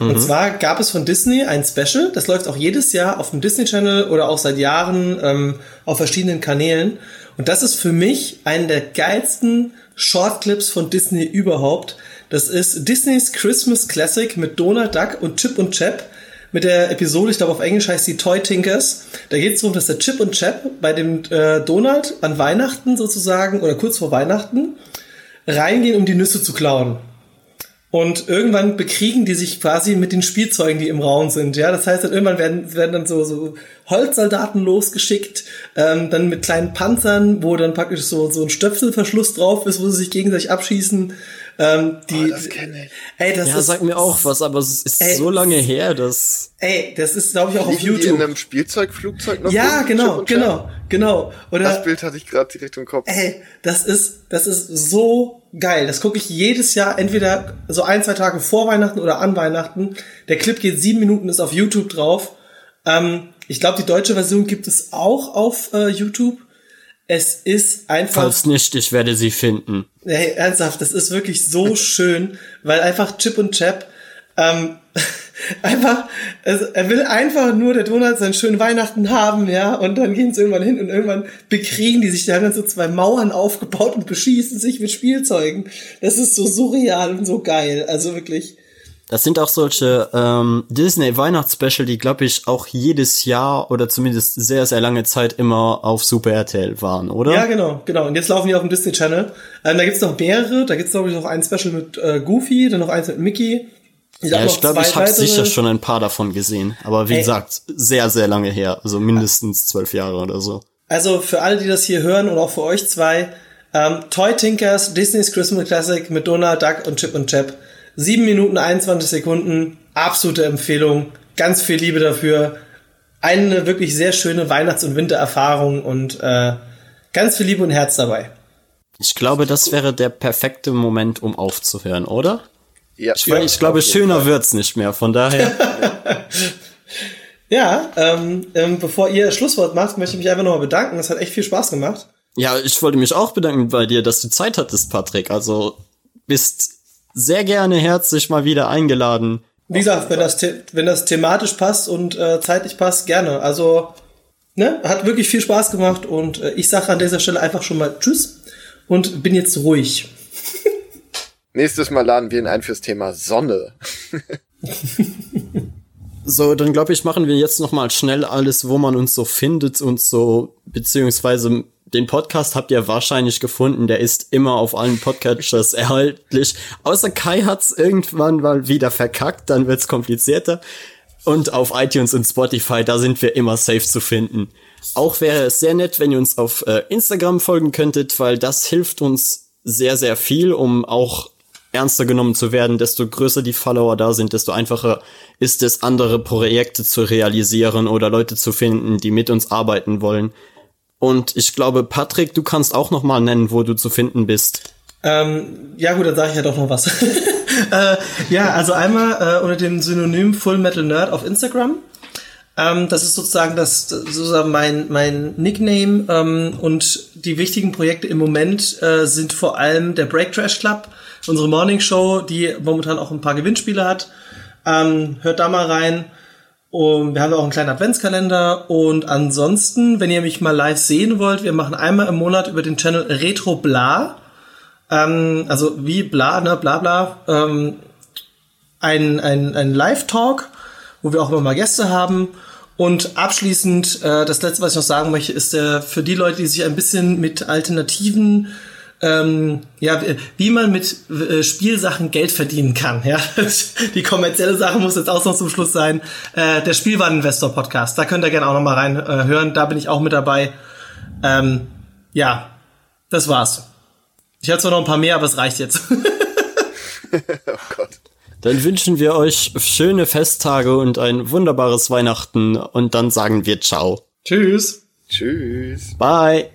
Und zwar gab es von Disney ein Special, das läuft auch jedes Jahr auf dem Disney Channel oder auch seit Jahren ähm, auf verschiedenen Kanälen. Und das ist für mich einen der geilsten Shortclips von Disney überhaupt. Das ist Disneys Christmas Classic mit Donald Duck und Chip und Chap mit der Episode, ich glaube auf Englisch heißt sie Toy Tinkers. Da geht es darum, dass der Chip und Chap bei dem äh, Donald an Weihnachten sozusagen oder kurz vor Weihnachten reingehen, um die Nüsse zu klauen. Und irgendwann bekriegen die sich quasi mit den Spielzeugen, die im Raum sind. Ja, das heißt, dann irgendwann werden, werden dann so, so Holzsoldaten losgeschickt, ähm, dann mit kleinen Panzern, wo dann praktisch so, so ein Stöpselverschluss drauf ist, wo sie sich gegenseitig abschießen. Ähm, die, Oh, das kenne ich. Ey, das Ja, ist, sag mir auch was, aber es ist Ey. so lange her, dass. ey, das ist, glaube ich, auch auf Liegen die in YouTube. einem Spielzeugflugzeug noch? Ja, genau, genau, genau. Oder, Das Bild hatte ich gerade direkt im Kopf. Ey, das ist, das ist so geil. Das gucke ich jedes Jahr, entweder so ein, zwei Tage vor Weihnachten oder an Weihnachten. Der Clip geht sieben Minuten, ist auf YouTube drauf. Ähm, ich glaube, die deutsche Version gibt es auch auf äh, YouTube. Es ist einfach, Falls nicht, ich werde sie finden. hey, ernsthaft, das ist wirklich so schön, weil einfach Chip und Chap ähm, einfach, also er will einfach nur der Donald seinen schönen Weihnachten haben, ja, und dann gehen sie irgendwann hin und irgendwann bekriegen die sich, die haben dann so zwei Mauern aufgebaut und beschießen sich mit Spielzeugen. Das ist so surreal und so geil, also wirklich. Das sind auch solche ähm, Disney-Weihnachtsspecial, die, glaube ich, auch jedes Jahr oder zumindest sehr, sehr lange Zeit immer auf Super RTL waren, oder? Ja, genau, genau. Und jetzt laufen die auf dem Disney Channel. Ähm, da gibt's noch mehrere, da gibt's glaube ich noch ein Special mit äh, Goofy, dann noch eins mit Mickey. Ich, Ja, ich glaube, ich habe sicher schon ein paar davon gesehen. Aber wie Ey. gesagt, sehr, sehr lange her. Also mindestens zwölf Jahre oder so. Also für alle, die das hier hören und auch für euch zwei, ähm, Toy Tinkers, Disney's Christmas Classic mit Donald Duck und Chip und Chap. 7 Minuten 21 Sekunden, absolute Empfehlung, ganz viel Liebe dafür. Eine wirklich sehr schöne Weihnachts- und Wintererfahrung und äh, ganz viel Liebe und Herz dabei. Ich glaube, das wäre der perfekte Moment, um aufzuhören, oder? Ja, Ich, weil ich glaube, schöner Fall. wird's nicht mehr. Von daher, Ja, ähm, ähm, bevor ihr Schlusswort macht, möchte ich mich einfach nochmal bedanken. Es hat echt viel Spaß gemacht. ja, ich wollte mich auch bedanken bei dir, dass du Zeit hattest, Patrick. Also bist sehr gerne herzlich mal wieder eingeladen. Wie gesagt, wenn das, wenn das thematisch passt und äh, zeitlich passt, gerne. Also, ne, hat wirklich viel Spaß gemacht und äh, ich sage an dieser Stelle einfach schon mal Tschüss und bin jetzt ruhig. Nächstes Mal laden wir ihn ein fürs Thema Sonne. So, dann glaube ich, machen wir jetzt noch mal schnell alles, wo man uns so findet und so, beziehungsweise den Podcast habt ihr wahrscheinlich gefunden, der ist immer auf allen Podcatchers erhältlich. Außer Kai hat's irgendwann mal wieder verkackt, dann wird's komplizierter. Und auf iTunes und Spotify, da sind wir immer safe zu finden. Auch wäre es sehr nett, wenn ihr uns auf äh, Instagram folgen könntet, weil das hilft uns sehr, sehr viel, um auch ernster genommen zu werden. Desto größer die Follower da sind, desto einfacher ist es, andere Projekte zu realisieren oder Leute zu finden, die mit uns arbeiten wollen. Und ich glaube, Patrick, du kannst auch noch mal nennen, wo du zu finden bist. Ähm, ja gut, dann sage ich ja doch noch was. äh, ja, also einmal äh, unter dem Synonym Full Metal Nerd auf Instagram. Ähm, das ist sozusagen das sozusagen mein mein Nickname ähm, und die wichtigen Projekte im Moment äh, sind vor allem der Break Trash Club, unsere Morning Show, die momentan auch ein paar Gewinnspiele hat. Ähm, hört da mal rein. Und wir haben auch einen kleinen Adventskalender. Und ansonsten, wenn ihr mich mal live sehen wollt, wir machen einmal im Monat über den Channel Retro Bla. Ähm, also wie bla, ne, bla bla. Ähm, ein, ein, ein Live-Talk, wo wir auch immer mal Gäste haben. Und abschließend, äh, das letzte, was ich noch sagen möchte, ist der für die Leute, die sich ein bisschen mit alternativen ähm, ja, wie man mit äh, Spielsachen Geld verdienen kann. Ja, die kommerzielle Sache muss jetzt auch noch zum Schluss sein. Äh, der Spielwareninvestor Podcast, da könnt ihr gerne auch noch mal rein äh, hören. Da bin ich auch mit dabei. Ähm, ja, das war's. Ich hatte zwar noch ein paar mehr, aber es reicht jetzt. oh Gott. Dann wünschen wir euch schöne Festtage und ein wunderbares Weihnachten und dann sagen wir ciao. Tschüss. Tschüss. Bye.